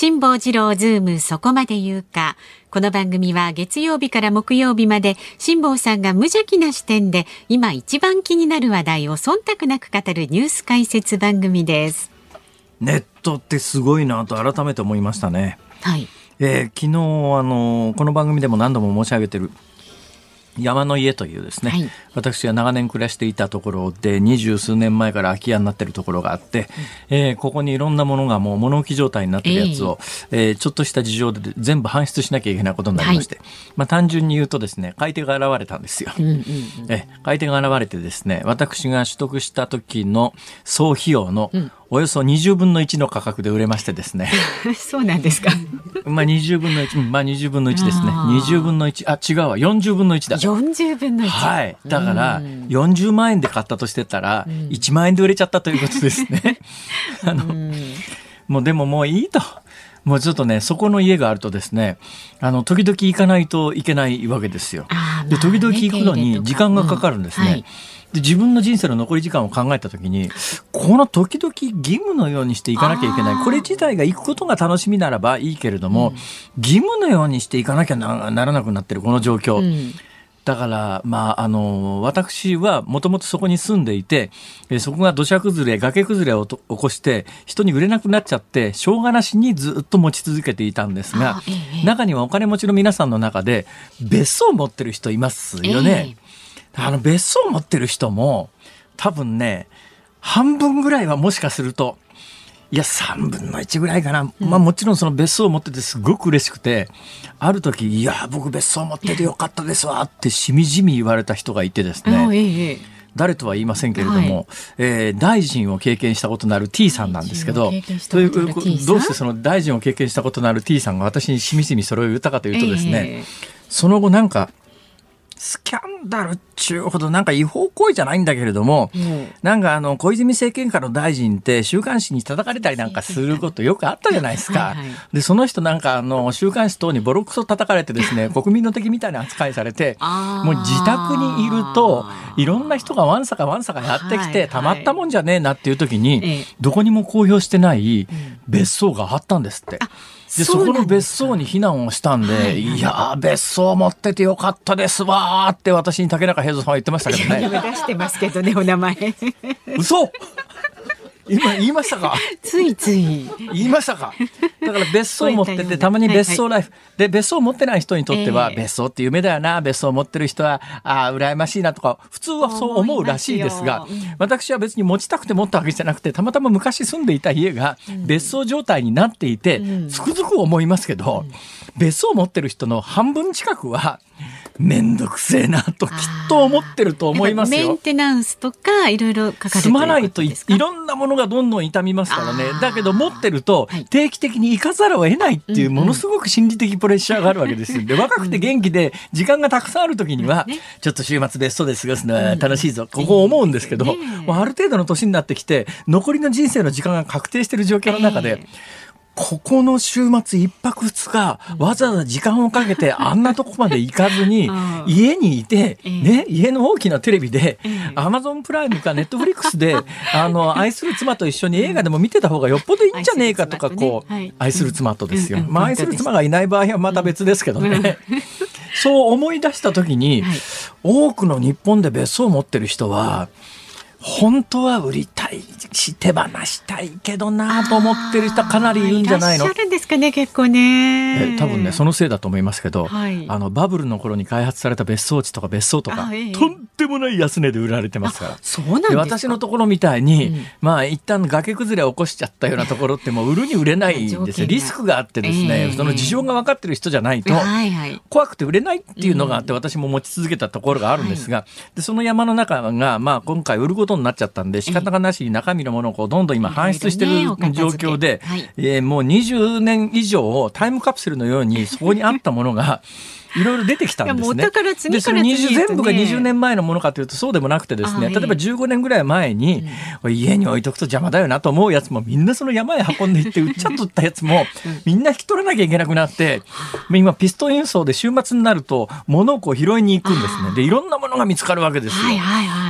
辛坊治郎ズームそこまで言うか。この番組は月曜日から木曜日まで辛坊さんが無邪気な視点で今一番気になる話題を忖度なく語るニュース解説番組です。ネットってすごいなと改めて思いましたね。はい。えー、昨日あのこの番組でも何度も申し上げてる山の家というですね、はい、私が長年暮らしていたところで二十数年前から空き家になっているところがあって、うん、えー、ここにいろんなものがもう物置状態になってるやつを、えー、えー、ちょっとした事情で全部搬出しなきゃいけないことになりまして、はい、まあ、単純に言うとですね買い手が現れたんですよ、うんうんうん、え買い手が現れてですね私が取得した時の総費用の、うんおよそ20分の1の価格で売れましてですね。そうなんですか。まあ20分の1、まあ20分の1ですね。20分の1、あ、違うわ、40分の1だ。40分の1。はい。だから、40万円で買ったとしてたら、1万円で売れちゃったということですね。あの、もうでももういいと。もうちょっとね、そこの家があるとですね、あの、時々行かないといけないわけですよ。で、時々行くのに時間がかかるんですね。うんはいで自分の人生の残り時間を考えた時にこの時々義務のようにしていかなきゃいけない。これ自体が行くことが楽しみならばいいけれども、うん、義務のようにしていかなきゃならなくなってるこの状況。うん。だから、まあ、あの、私はもともとそこに住んでいて、えそこが土砂崩れ、崖崩れを起こして、人に売れなくなっちゃって、しょうがなしにずっと持ち続けていたんですが、ええ、中にはお金持ちの皆さんの中で、別荘を持ってる人いますよね。えあの別荘を持ってる人も多分ね半分ぐらいはもしかするといや3分の1ぐらいかな、まあもちろんその別荘を持っててすごく嬉しくてある時いや僕別荘持っててよかったですわってしみじみ言われた人がいてですね、誰とは言いませんけれども、はい、えー、大臣を経験したことのある T さんなんですけどというどうしてその大臣を経験したことのある T さんが私にしみじみそれを言ったかというとですね、えー、その後なんかスキャンダルっちゅうほどなんか違法行為じゃないんだけれども、うん、なんかあの小泉政権下の大臣って週刊誌に叩かれたりなんかすることよくあったじゃないですか。はいはい、でその人なんかあの週刊誌等にボロクソ叩かれてですね 国民の敵みたいな扱いされてもう自宅にいるといろんな人がわんさかわんさかやってきて、はいはい、たまったもんじゃねえなっていう時に、どこにも公表してない別荘があったんですって。でそこの別荘に避難をしたんで、はいはい、いや別荘持っててよかったですわって私に竹中平蔵さんは言ってましたけどね。出してますけどねお名前。嘘今言いましたか？ついつい。言いましたか？だから別荘持っててたまに別荘ライフ、で別荘持ってない人にとっては、えー、別荘って夢だよな。別荘持ってる人はあ羨ましいなとか普通はそう思うらしいですが、うん、私は別に持ちたくて持ったわけじゃなくてたまたま昔住んでいた家が別荘状態になっていて、うん、つくづく思いますけど、うん、別荘持ってる人の半分近くは面倒くせえなときっと思ってると思いますよ。メンテナンスとかいろいろかかる住まないといろんなものがどんどん傷みますからね。だけど持ってると定期的に行かざるを得ないっていうものすごく心理的プレッシャーがあるわけです。で若くて元気で時間がたくさんある時には ちょっと週末別荘で過ごすのは楽しいぞ。ここ思うんですけど、もうある程度の年になってきて残りの人生の時間が確定している状況の中で。ここの週末一泊二日、わざわざ時間をかけてあんなとこまで行かずに、家にいて、ね、家の大きなテレビで、アマゾンプライムかネットフリックスで、あの、愛する妻と一緒に映画でも見てた方がよっぽどいいんじゃねえかとか、こう、愛する妻とですよ。まあ、愛する妻がいない場合はまた別ですけどね。そう思い出した時に、多くの日本で別荘を持ってる人は、本当は売りたいし手放したいけどなと思ってる人かなりいるんじゃないの？いらっしゃるんですかね結構ね。多分ねそのせいだと思いますけど、はい、あのバブルの頃に開発された別荘地とか別荘とか、ええ、とんでもない安値で売られてますから。そうなんで私のところみたいに、うん、まあ一旦崖崩れを起こしちゃったようなところってもう売るに売れないんですよ。リスクがあってですね、え、その事情が分かってる人じゃないと、はいはい、怖くて売れないっていうのがあって、私も持ち続けたところがあるんですが、はい、でその山の中が、まあ、今回売ることになっちゃったんで仕方がなしに中身のものをこうどんどん今搬出してる状況で、えー、もう20年以上タイムカプセルのようにそこにあったものがいろいろ出てきたんですね。から次から次で、全部が20年前のものかというとそうでもなくてですね、例えば15年ぐらい前に、うん、家に置いとくと邪魔だよなと思うやつもみんなその山へ運んでいって売っちゃっとったやつも みんな引き取らなきゃいけなくなって、今ピストン輸送で週末になると物をこう拾いに行くんですね。で、いろんなものが見つかるわけですよ。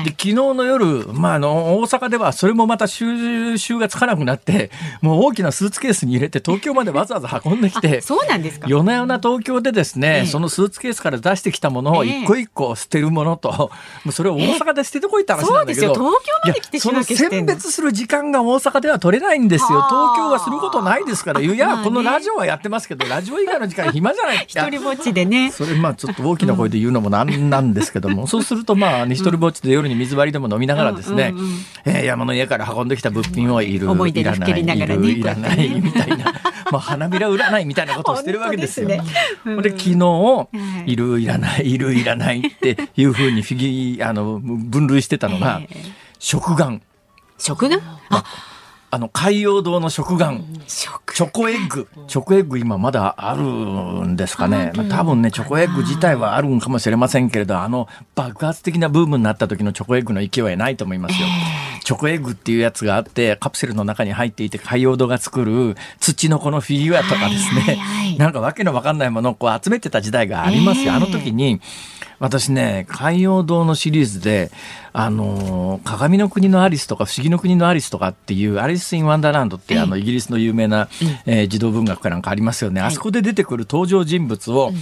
で、昨日の夜、まあ、あの、大阪ではそれもまた収集がつかなくなって、もう大きなスーツケースに入れて東京までわざわざ運んできて、そうなんですか。夜な夜な東京でですね、え。そのスーツケースから出してきたものを一個一個捨てるものと、もうそれを大阪で捨ててこいって話なんだけど、東京まで来てその選別する時間が大阪では取れないんですよ。東京はすることないですから、いや、このラジオはやってますけど、ラジオ以外の時間 暇じゃない。一人ぼっちでね。それまあちょっと大きな声で言うのもなんなんですけども、そうするとまあ、一人ぼっちで夜に水割りでも飲みながらですね、え山の家から運んできた物品をいる、思い出にふけりながらね、いらないみたいな。まあ、花びら占いみたいなことをしてるわけですよ。で、昨日、い。るいらない、いるいらないっていうふうにフィギあの分類してたのが、食玩。食玩？ああ。の海洋堂の食玩。チョコエッグ。チョコエッグ今まだあるんですかね、まあ、多分ねチョコエッグ自体はあるんかもしれませんけれどあの爆発的なブームになった時のチョコエッグの勢いはないと思いますよ、えー、チョコエッグっていうやつがあってカプセルの中に入っていて海洋堂が作る土のこのフィギュアとかですね、はいはいはい、なんかわけのわかんないものをこう集めてた時代がありますよ、えー、あの時に私ね、海洋堂のシリーズで、あの、鏡の国のアリスとか不思議の国のアリスとかっていう、アリス・イン・ワンダーランドっていう、あの、イギリスの有名な、えー、児童文学かなんかありますよね。あそこで出てくる登場人物を、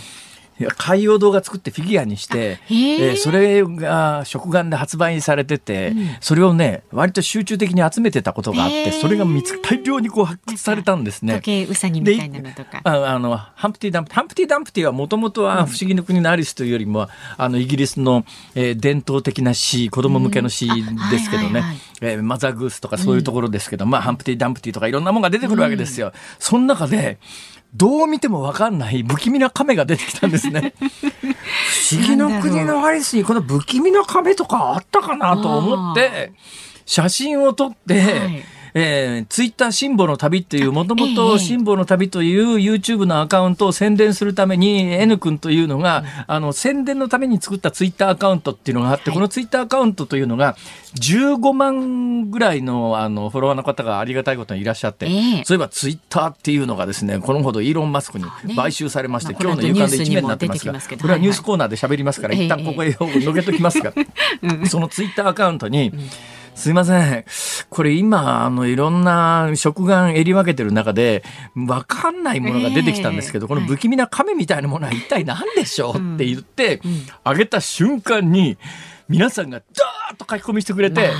海洋堂が作ってフィギュアにして、えー、それが食玩で発売されてて、うん、それをね割と集中的に集めてたことがあって、それが見つ大量にこう発掘されたんですね。時計うさぎみたいなのとか。ああのハンプティ・ダンプハンプティ・ダンプティはもともとは不思議の国のアリスというよりも、うん、あのイギリスの、えー、伝統的な詩子供向けの詩ですけどね、えー、マザーグースとかそういうところですけど、まあハンプティ・ダンプティとかいろんなものが出てくるわけですよ。その中でどう見ても分かんない不気味な亀が出てきたんですね。不思議の国のアリスにこの不気味な亀とかあったかなと思って写真を撮って、はいえー、ツイッター辛抱の旅っていう、もともと辛抱の旅という YouTube のアカウントを宣伝するために、N 君というのが、あの、宣伝のために作ったツイッターアカウントっていうのがあって、このツイッターアカウントというのが、15万ぐらいのあのフォロワーの方がありがたいことにいらっしゃって、そういえばツイッターっていうのがですね、このほどイーロン・マスクに買収されまして、今日の夕刊で一面になってますが、これはニュースコーナーで喋りますから、一旦ここへのけときますが、そのツイッターアカウントに、すいません。これ今、あの、いろんな食玩襟分けてる中で、わかんないものが出てきたんですけど、えー、この不気味な亀みたいなものは一体何でしょうって言って、あ、げた瞬間に、皆さんがダーッと書き込みしてくれて、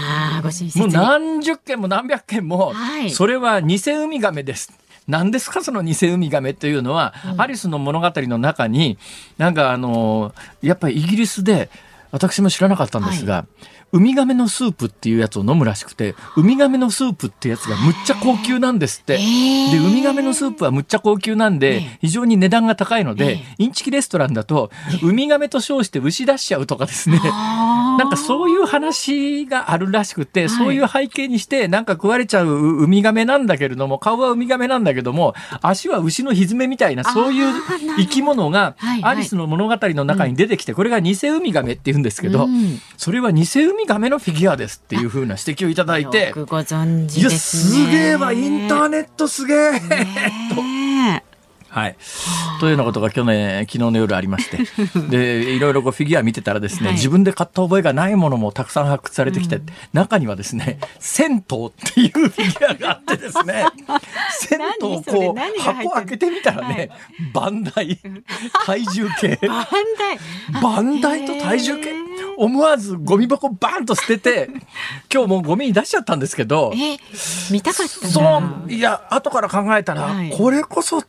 もう何十件も何百件も、はい、それは偽ウミガメです。何ですかその偽ウミガメというのは、うん、アリスの物語の中になんかあのやっぱりイギリスで私も知らなかったんですが、はい。ウミガメのスープっていうやつを飲むらしくて、ウミガメのスープってやつがむっちゃ高級なんですって。で、ウミガメのスープはむっちゃ高級なんで、非常に値段が高いので、インチキレストランだと、ウミガメと称して牛出しちゃうとかですね。なんかそういう話があるらしくて、そういう背景にして、なんか食われちゃうウミガメなんだけれども、顔はウミガメなんだけども、足は牛のひずめみたいな、そういう生き物が、アリスの物語の中に出てきて、これが偽ウミガメって言うんですけど、それは偽ウミガメのフィギュアですっていうふうな指摘をいただいて、ね、いや、すげえわ、インターネットすげえ、と。はい。というようなことが去年、昨日の夜ありまして、で、いろいろこうフィギュア見てたらですね、はい、自分で買った覚えがないものもたくさん発掘されてきて、うん、中にはですね、銭湯っていうフィギュアがあってですね、銭湯をこう、箱開けてみたらね、バンダイ、体重計。バンダイ。バンダイと体重計。思わずゴミ箱バーンと捨てて、今日もうゴミに出しちゃったんですけど、見たかったそう、いや、後から考えたら、はい、これこそ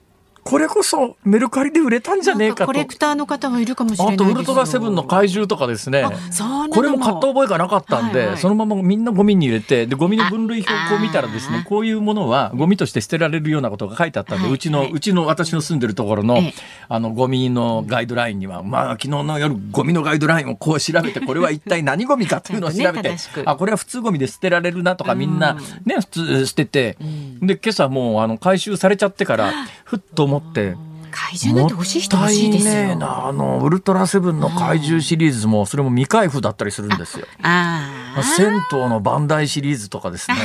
これこそメルカリで売れたんじゃねえかと。コレクターの方はいるかもしれないあとウルトラセブンの怪獣とかですね。これも買った覚えがなかったんで、はいはい、そのままみんなゴミに入れて、でゴミの分類表を見たらですね、こういうものはゴミとして捨てられるようなことが書いてあったんで、うちのうちの私の住んでるところの、あのゴミのガイドラインには、まあ昨日の夜ゴミのガイドラインをこう調べて、これは一体何ゴミかというのを調べて、あこれは普通ゴミで捨てられるなとかみんなね普通捨てて、で今朝もうあの回収されちゃってからふっと思って。怪獣なんて欲しい人欲しいですよ。あのウルトラセブンの怪獣シリーズもそれも未開封だったりするんですよ。ああ。銭湯のバンダイシリーズとかですね。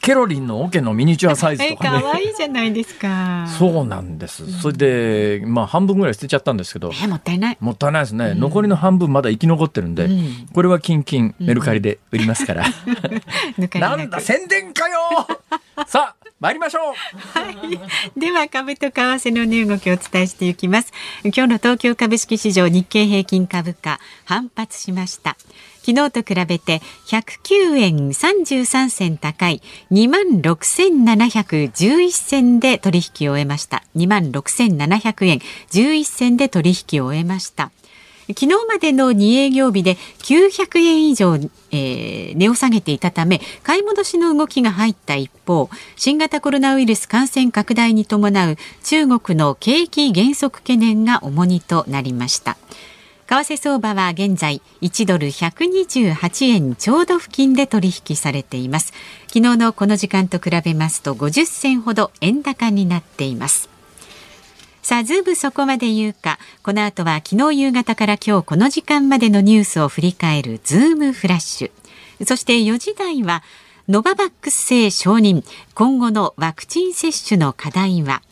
ケロリンのオケのミニチュアサイズとかね。可愛いじゃないですか。そうなんです。それで、まあ半分ぐらい捨てちゃったんですけど。え、もったいない。もったいないですね。うん、残りの半分まだ生き残ってるんで、うん、これはキンキンメルカリで売りますから。うん、なんだ、宣伝かよさあ、参りましょう。はい。では、株と為替の値動きをお伝えしていきます。今日の東京株式市場日経平均株価、反発しました。昨日と比べて109円33銭高い2万6711銭で取引を終えました2万6700円11銭で取引を終えました昨日までの2営業日で900円以上、えー、値を下げていたため買い戻しの動きが入った一方新型コロナウイルス感染拡大に伴う中国の景気減速懸念が重荷となりました。為替相場は現在1ドル128円ちょうど付近で取引されています。昨日のこの時間と比べますと50銭ほど円高になっています。さあ、ズームそこまで言うか。この後は昨日夕方から今日この時間までのニュースを振り返るズームフラッシュ。そして4時台は、ノババックス製承認、今後のワクチン接種の課題は、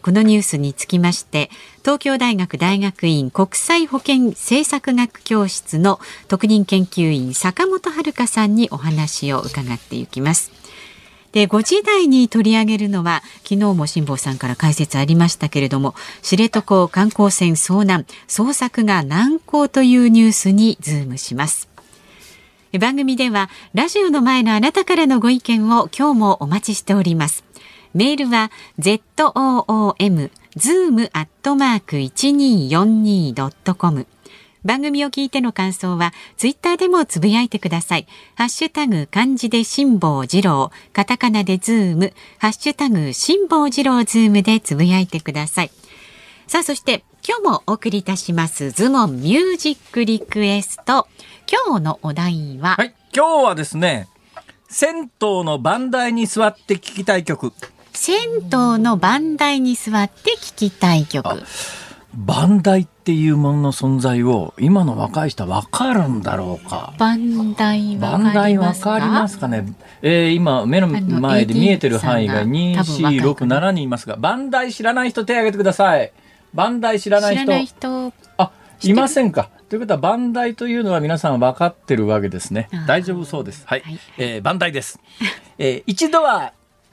このニュースにつきまして東京大学大学院国際保健政策学教室の特任研究員坂本遥さんにお話を伺っていきます。で5時台に取り上げるのは昨日も辛坊さんから解説ありましたけれども知床観光船遭難捜索が難航というニュースにズームします。番組ではラジオの前のあなたからのご意見を今日もお待ちしております。メールは zoom zoom アットマーク 1242.com 番組を聞いての感想はツイッターでもつぶやいてください。ハッシュタグ漢字で辛坊治郎、カタカナでズーム、ハッシュタグ辛坊治郎ズームでつぶやいてください。さあ、そして今日もお送りいたしますズームオンミュージックリクエスト。今日のお題は、はい、今日はですね、銭湯の番台に座って聞きたい曲。銭湯の番台に座って聞きたい曲。番台っていうものの存在を今の若い人は分かるんだろうか？番台番台分かりますかね？えー、今目の前で見えてる範囲が2、4、6、7人いますが、番台知らない人手を挙げてください。番台知らない人。ない人あ、いませんか？ということは番台というのは皆さん分かってるわけですね。大丈夫そうです。はい。はい、えー、番台です。えー、一度は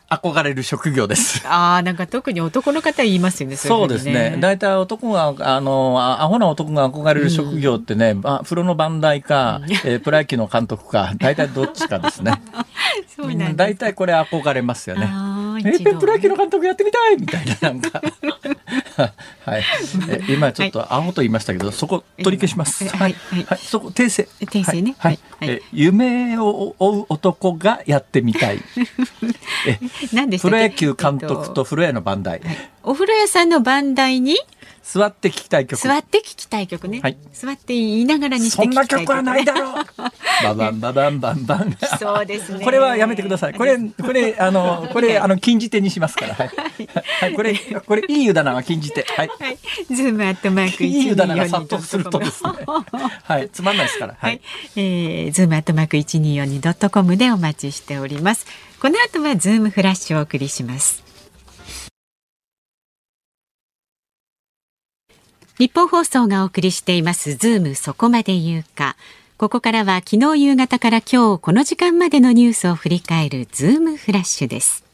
憧れる職業です。ああ、なんか特に男の方言いますよね。そうですね。大体、ね、男が、あの、アホな男が憧れる職業ってね、うん、風呂の番台か、えー、プロ野球の監督か、大体どっちかですね。そうなん大体これ憧れますよね。えー、プロ野球の監督やってみたいみたいな、なんか。はい。え今ちょっとアホと言いましたけど、そこ取り消します。はい。はい。そこ訂正。訂正ね。はい。え夢を追う男がやってみたい。え何でしたプロ野球監督と風呂屋の番台、お風呂屋さんの番台に座って聞きたい曲。座って聞きたい曲ね、はい、座って居ながらにしてそんな曲はないだろう。ババンババンバンバンそうですね。これはやめてください。これこれあのこれあの禁じ手にしますから。はい、はい、これこれいい湯だなは禁じ手。はい、はい、ズームアットマークいい湯だなが殺到するとですね。はい。つまんないですから。はい、はい、えー、ズームアットマーク一二四二ドットコムでお待ちしております。この後はズームフラッシュをお送りしますニッポン放送がお送りしていますズームそこまで言うか。ここからは昨日夕方から今日この時間までのニュースを振り返るズームフラッシュです。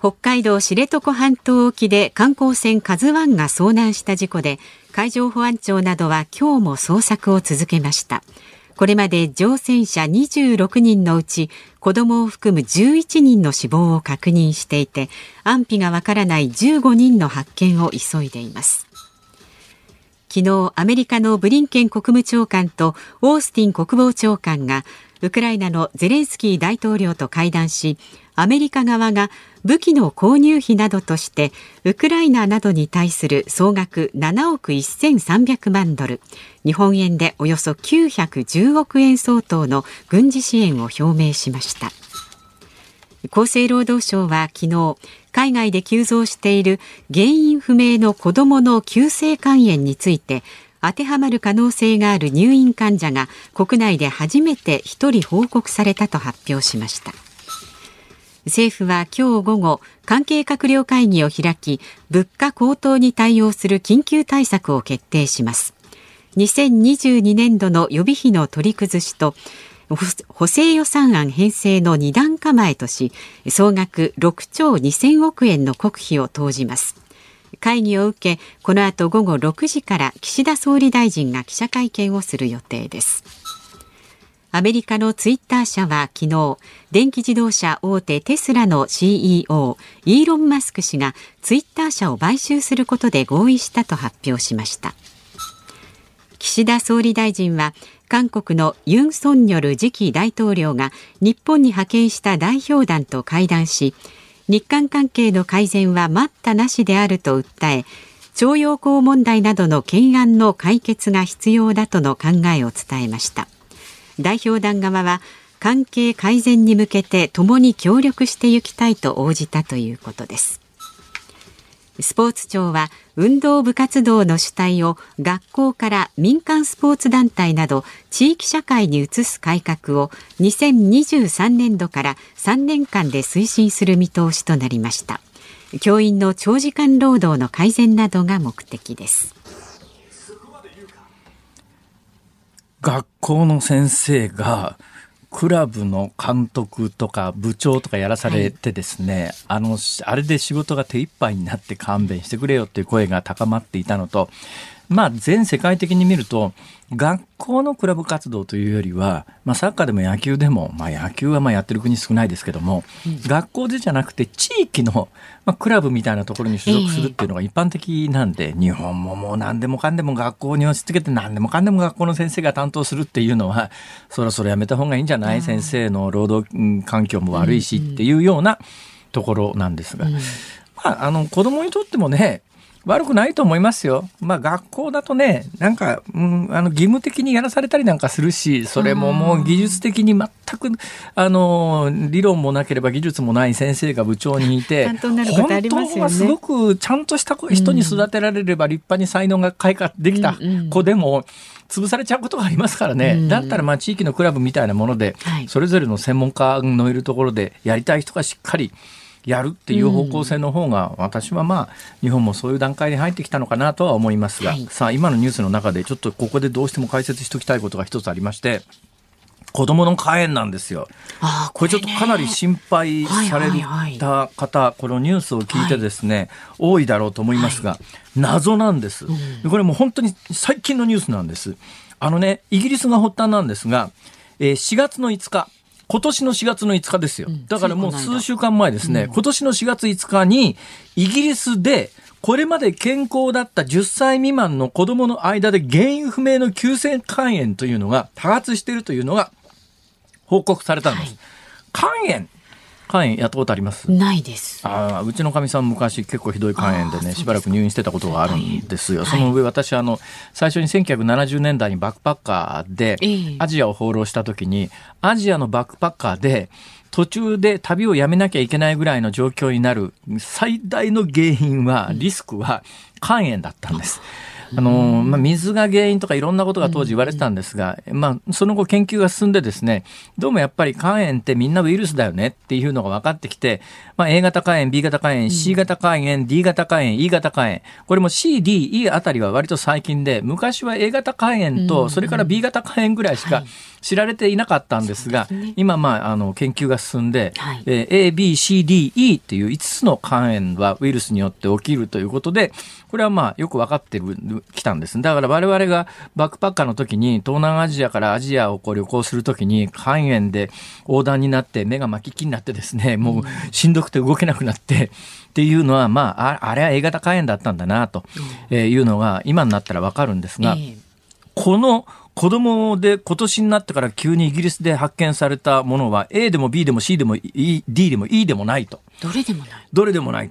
北海道知床半島沖で観光船カズワンが遭難した事故で海上保安庁などは今日も捜索を続けました。これまで乗船者26人のうち子供を含む11人の死亡を確認していて安否がわからない15人の発見を急いでいます。昨日アメリカのブリンケン国務長官とオースティン国防長官がウクライナのゼレンスキー大統領と会談しアメリカ側が武器の購入費などとしてウクライナなどに対する総額7億1300万ドル日本円でおよそ910億円相当の軍事支援を表明しました。厚生労働省は昨日海外で急増している原因不明の子どもの急性肝炎について当てはまる可能性がある入院患者が国内で初めて1人報告されたと発表しました。政府は今日午後関係閣僚会議を開き物価高騰に対応する緊急対策を決定します。2022年度の予備費の取り崩しと補正予算案編成の2段構えとし総額6兆2000億円の国費を投じます。会議を受けこの後午後6時から岸田総理大臣が記者会見をする予定です。アメリカのツイッター社は昨日電気自動車大手テスラの CEO イーロン・マスク氏がツイッター社を買収することで合意したと発表しました。岸田総理大臣は韓国のユン・ソンニョル次期大統領が日本に派遣した代表団と会談し日韓関係の改善は待ったなしであると訴え徴用工問題などの懸案の解決が必要だとの考えを伝えました。代表団側は関係改善に向けて共に協力していきたいと応じたということです。スポーツ庁は運動部活動の主体を学校から民間スポーツ団体など地域社会に移す改革を2023年度から3年間で推進する見通しとなりました。教員の長時間労働の改善などが目的です。学校の先生がクラブの監督とか部長とかやらされてですね、はい、あの、あれで仕事が手一杯になって勘弁してくれよっていう声が高まっていたのと、まあ、全世界的に見ると、学校のクラブ活動というよりは、まあ、サッカーでも野球でも、まあ、野球はまあやってる国少ないですけども、うん、学校でじゃなくて地域の、まあ、クラブみたいなところに所属するっていうのが一般的なんで、えー、日本ももう何でもかんでも学校に押し付けて何でもかんでも学校の先生が担当するっていうのは、そろそろやめた方がいいんじゃない、先生の労働環境も悪いしっていうようなところなんですが、うん、まあ、あの子供にとってもね、悪くないと思いますよ。まあ学校だとね、なんか、うん、あの義務的にやらされたりなんかするし、それももう技術的に全く、あの、理論もなければ技術もない先生が部長にいて、本当はすごくちゃんとした人に育てられれば立派に才能が開花できた子でも、潰されちゃうことがありますからね、だったらまあ地域のクラブみたいなもので、それぞれの専門家のいるところでやりたい人がしっかりやるっていう方向性の方が、私はまあ日本もそういう段階に入ってきたのかなとは思いますが、はい、さあ今のニュースの中でちょっとここでどうしても解説しておきたいことが一つありまして子供の肝炎なんですよ。これちょっとかなり心配された方、このニュースを聞いてですね、多いだろうと思いますが、謎なんです。これも本当に最近のニュースなんです。あのね、イギリスが発端なんですが、えー、4月の5日、今年の4月の5日ですよ。だからもう数週間前ですね、うん、今年の4月5日に、イギリスで、これまで健康だった10歳未満の子供の間で原因不明の急性肝炎というのが多発しているというのが報告されたんです。はい、肝炎肝炎やったことあります？ないです。あうちのかみさん昔結構ひどい肝炎でねしばらく入院してたことがあるんですよ、はい、その上私あの最初に1970年代にバックパッカーでアジアを放浪した時にアジアのバックパッカーで途中で旅をやめなきゃいけないぐらいの状況になる最大の原因はリスクは肝炎だったんです。うんあの、まあ、水が原因とかいろんなことが当時言われてたんですが、まあ、その後研究が進んでですね、どうもやっぱり肝炎ってみんなウイルスだよねっていうのが分かってきて、まあ、A 型肝炎、B 型肝炎、C 型肝炎、D 型肝炎、E 型肝炎、これも C、D、E あたりは割と最近で、昔は A 型肝炎と、それから B 型肝炎ぐらいしか、知られていなかったんですが、今、まあ、あの研究が進んで、はい、えー、A、B、C、D、E っていう5つの肝炎はウイルスによって起きるということで、これはまあよく分かってきたんです。だから我々がバックパッカーの時に東南アジアからアジアをこう旅行する時に肝炎で横断になって目が巻き気になってですね、もうしんどくて動けなくなって、っていうのは、まあ、あれは A 型肝炎だったんだなというのが今になったらわかるんですが、この子供で今年になってから急にイギリスで発見されたものは A でも B でも C でも D でも E でもないと。どれでもない。どれでもない。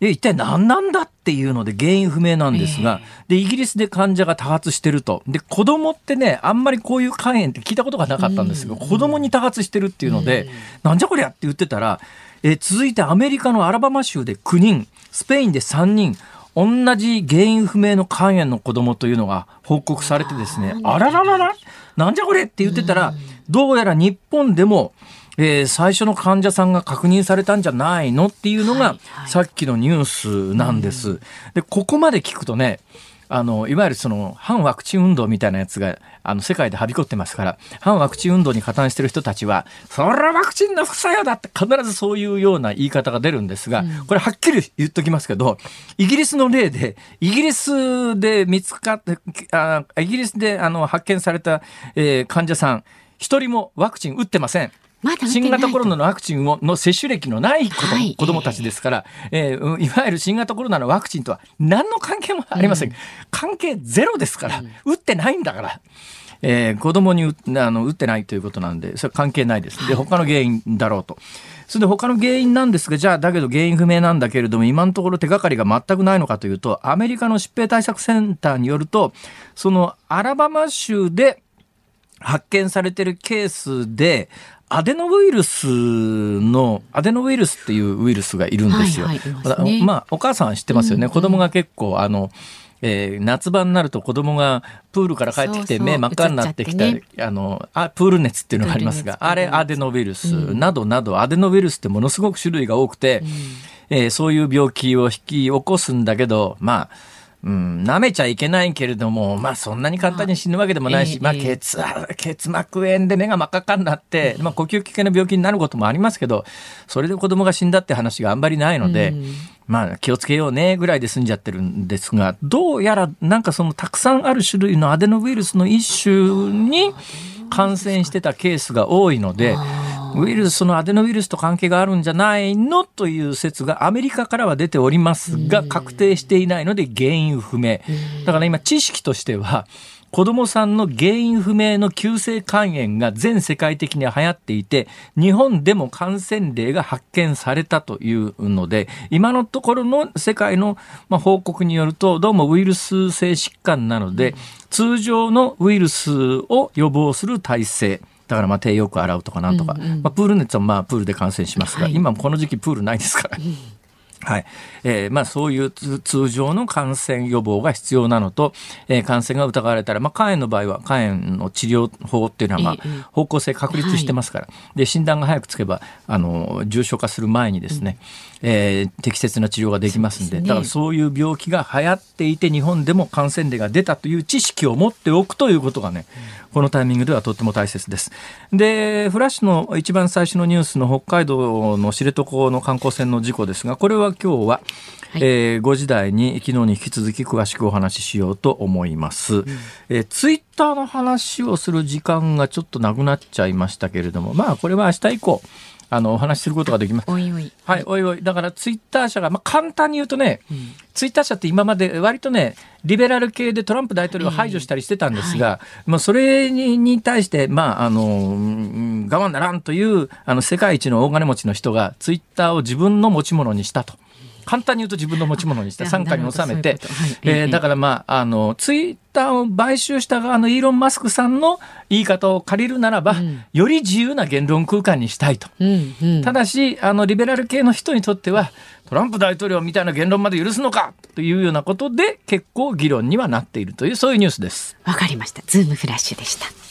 え、一体何なんだっていうので原因不明なんですが、えー、で、イギリスで患者が多発してると。で、子供ってね、あんまりこういう肝炎って聞いたことがなかったんですが、うん、子供に多発してるっていうので、うん、なんじゃこりゃって言ってたら、え続いてアメリカのアラバマ州で9人、スペインで3人、同じ原因不明の肝炎の子供というのが報告されてですね、あらららら、なんじゃこれって言ってたら、どうやら日本でも、えー、最初の患者さんが確認されたんじゃないのっていうのが、さっきのニュースなんです。で、ここまで聞くとね、あのいわゆるその反ワクチン運動みたいなやつがあの世界ではびこってますから反ワクチン運動に加担してる人たちはそれはワクチンの副作用だって必ずそういうような言い方が出るんですが、これはっきり言っときますけどイギリスの例でイギリスで見つかってあイギリスであの発見された、えー、患者さん一人もワクチン打ってません。ま、新型コロナのワクチンをの接種歴のない子,、はい、子どもたちですから、えー、いわゆる新型コロナのワクチンとは何の関係もありません、うん、関係ゼロですから、打ってないんだから。えー、子供にあの打ってないということなんで、それ関係ないです。で、他の原因だろうと。それで他の原因なんですが、じゃあ、だけど原因不明なんだけれども、今のところ手がかりが全くないのかというと、アメリカの疾病対策センターによると、そのアラバマ州で発見されているケースで、アデノウイルスのアデノウイルスっていうウイルスがいるんですよ。はいはい、まあお母さん知ってますよね。うんうん、子供が結構あのえー、夏場になると子供がプールから帰ってきて目真っ赤になってきた、ね、あのあプール熱っていうのがありますがあれアデノウイルスなどなど、うん、アデノウイルスってものすごく種類が多くて、うん、えー、そういう病気を引き起こすんだけどまあうん、舐めちゃいけないけれども、まあそんなに簡単に死ぬわけでもないし、まあ血、結膜炎で目が真っ赤っかになって、まあ呼吸器系の病気になることもありますけど、それで子供が死んだって話があんまりないので、まあ気をつけようねぐらいで済んじゃってるんですが、どうやらなんかそのたくさんある種類のアデノウイルスの一種に感染してたケースが多いので、ウイルス、そのアデノウイルスと関係があるんじゃないのという説がアメリカからは出ておりますが、確定していないので原因不明。だから今知識としては、子供さんの原因不明の急性肝炎が全世界的に流行っていて、日本でも感染例が発見されたというので、今のところの世界の報告によると、どうもウイルス性疾患なので、通常のウイルスを予防する体制、だからまあ手よく洗うとかなんとか、うんうん、まあ、プール熱はまあプールで感染しますが、はい、今この時期プールないですから。うん。はい。えーまあ、そういう通常の感染予防が必要なのと、えー、感染が疑われたら、まあ、肝炎の場合は肝炎の治療法っていうのは、まあ、方向性確立してますから、はい、で診断が早くつけばあの重症化する前にですね、うん、えー、適切な治療ができますんで、ね、だからそういう病気が流行っていて日本でも感染例が出たという知識を持っておくということがね、うん、このタイミングではとっても大切です。でフラッシュの一番最初のニュースの北海道の知床の観光船の事故ですがこれは今日は、はい、えー、5時台に昨日に引き続き詳しくお話ししようと思います、うん、えー、ツイッターの話をする時間がちょっとなくなっちゃいましたけれどもまあこれは明日以降あのお話しすることができます。おいおい。はい、おいおい。だからツイッター社が、まあ、簡単に言うとね、うん、ツイッター社って今まで割とね、リベラル系でトランプ大統領を排除したりしてたんですが、えーはい、まあ、それに対して、まあ、あの、我慢ならんという、あの、世界一の大金持ちの人がツイッターを自分の持ち物にしたと。簡単に言うと自分の持ち物にして傘下に収めて、えー、だからまあ、あの、ツイッターを買収した側のイーロン・マスクさんの言い方を借りるならば、うん、より自由な言論空間にしたいと。ただし、あの、リベラル系の人にとっては、トランプ大統領みたいな言論まで許すのかというようなことで、結構議論にはなっているという、そういうニュースです。わかりました。ズームフラッシュでした。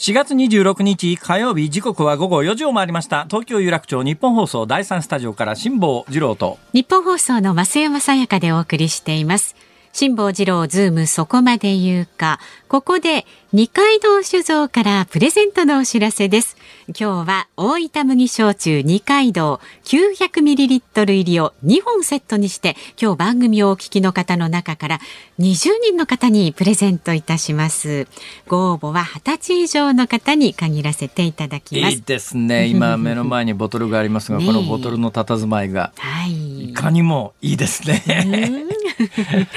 4月26日火曜日時刻は午後4時を回りました。東京有楽町ニッポン放送第3スタジオから辛坊治郎と。ニッポン放送の増山さやかでお送りしています。辛坊治郎ズームそこまで言うか。ここで二階堂酒造からプレゼントのお知らせです。今日は大分麦焼酎二階堂 900ml 入りを2本セットにして今日番組をお聞きの方の中から20人の方にプレゼントいたします。ご応募は20歳以上の方に限らせていただきます。いいですね。今目の前にボトルがありますが、このボトルの佇まいが、はい、いかにもいいですね。ね、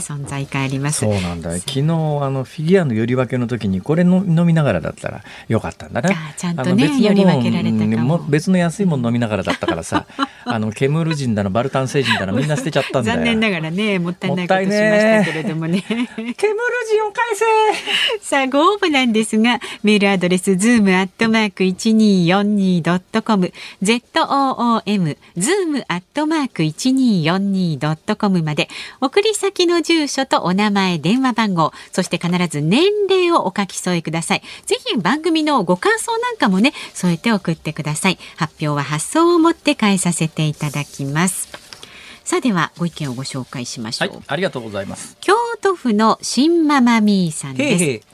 存在感あります。そうなんだ。昨日あのフィギュアのより分けの時にこれの飲みながらだったらよかったんだな。ちゃんとねより分けられたも別の安いもの飲みながらだったからさ、あのケムール人だのバルタン星人だのみんな捨てちゃったんだよ。残念ながらねもったいないことしましたけれどもね。ケムール人を返せ。さあご応募なんですがメールアドレスズームアットマーク一二四二ドットコム z o o m ズームアットマーク一二四二ドットコムまで送り先の住所とお名前、電話番号、そして必ず年齢をお書き添えください。ぜひ番組のご感想なんかもね、添えて送ってください。発表は発送をもって返させていただきます。さあではご意見をご紹介しましょう。はい、ありがとうございます。京都府の新ママミーさんです。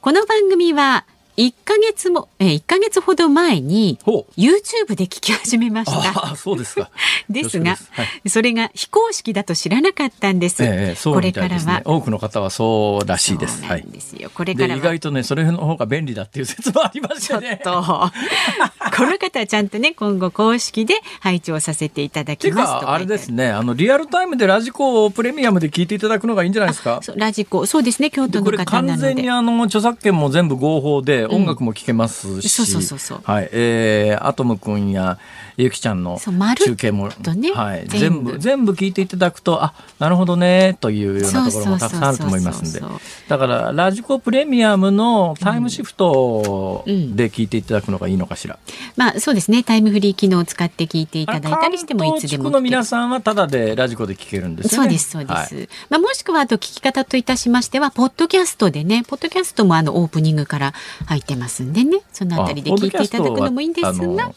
この番組は1ヶ月も、えー、1ヶ月ほど前に YouTube で聞き始めました。あそうですか。ですが、はい、それが非公式だと知らなかったんです。えー、これからは多くの方はそうらしいです。はい。ですよ。これから意外とねそれの方が便利だっていう説もありますよね。ちょっと この方はちゃんとね今後公式で配置をさせていただきますとあれですねあのリアルタイムでラジコをプレミアムで聞いていただくのがいいんじゃないですか。ラジコそうですね京都の方完全にあの著作権も全部合法で音楽も聴けますし、そうそうそうそう。はい、えー、アトムくんやゆきちゃんの中継も、ね、はい、全部。全部聞いていただくとあなるほどねというようなところもたくさんあると思いますんで。だからラジコプレミアムのタイムシフトで聞いていただくのがいいのかしら、うんうん、まあそうですね。タイムフリー機能を使って聞いていただいたりしてもいつでもの皆さんはただでラジコで聞けるんです、ね、そうですそうです、はい、まあもしくはあと聞き方といたしましてはポッドキャストでねポッドキャストもあのオープニングから入ってますんでね。そのあたりで聞いていただくのもいいんですが。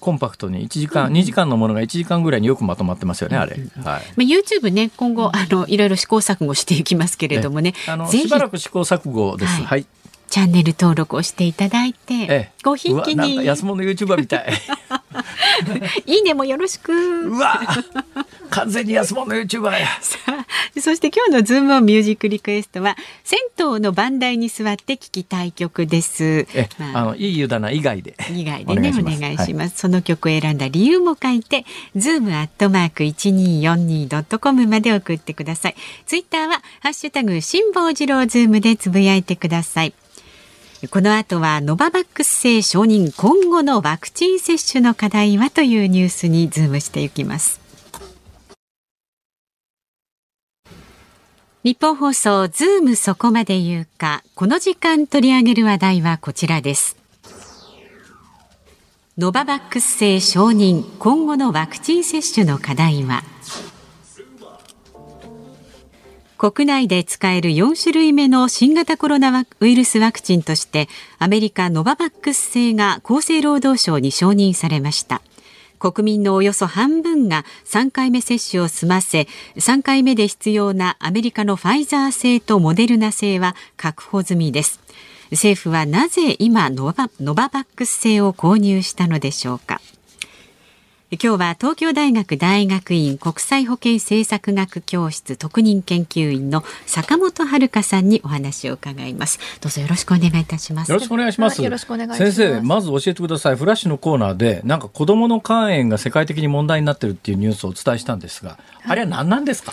コンパクトに1時間、うん、2時間のものが1時間ぐらいによくまとまってますよね、あれ。はい。まあ、YouTube ね、今後、あの、いろいろ試行錯誤していきますけれどもね。あの、しばらく試行錯誤です。はい、はい。チャンネル登録をしていただいて、ええ、ごひいきに。安物 YouTuber みたい。いいねもよろしく。うわ完全に安物 YouTuber や。そして今日のズームオンミュージックリクエストは銭湯の番台に座って聞きたい曲です。え、まあ、あのいい湯だな以外で。以外でねお願いします、はい、その曲を選んだ理由も書いてズームアットマーク一二四二ドットコムまで送ってください。ツイッターはハッシュタグ辛坊治郎ズームでつぶやいてください。この後はノババックス製承認今後のワクチン接種の課題はというニュースにズームしていきますニッポン放送ズームそこまで言うか。この時間取り上げる話題はこちらです。ノババックス製承認。今後のワクチン接種の課題は？国内で使える4種類目の新型コロナウイルスワクチンとしてアメリカノババックス製が厚生労働省に承認されました。国民のおよそ半分が3回目接種を済ませ3回目で必要なアメリカのファイザー製とモデルナ製は確保済みです。政府はなぜ今ノバノババックス製を購入したのでしょうか？今日は東京大学大学院国際保健政策学教室特任研究員の坂本遥さんにお話を伺います。どうぞよろしくお願いいたします。よろしくお願いします。よろしくお願いします。先生まず教えてください。フラッシュのコーナーでなんか子供の肝炎が世界的に問題になってるっていうニュースをお伝えしたんですが、あれは何なんですか？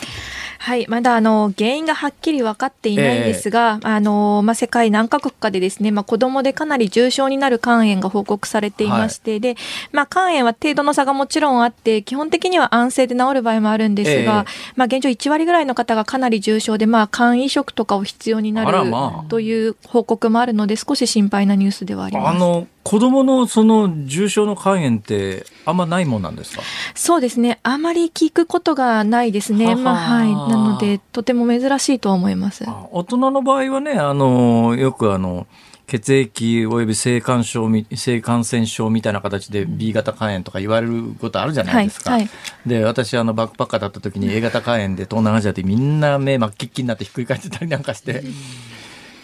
はい、まだあの原因がはっきり分かっていないんですが、えー、あのまあ世界何カ国かでですね、まあ子供でかなり重症になる肝炎が報告されていまして、はい、で、まあ肝炎は程度の差がもちろんあって、基本的には安静で治る場合もあるんですが、えー、まあ現状1割ぐらいの方がかなり重症で、まあ肝移植とかを必要になるという報告もあるので、少し心配なニュースではあります。あの子供のその重症の肝炎ってあんまないもんなんですか？そうですね。あまり聞くことがないですね。はまあ、はい。なので、とても珍しいと思います。大人の場合はね、あの、よくあの、血液および性感症性感染症みたいな形で B 型肝炎とか言われることあるじゃないですか。はいはい、で私あのバックパッカーだった時に A 型肝炎で東南アジアでみんな目真っきっきになってひっくり返ってたりなんかして。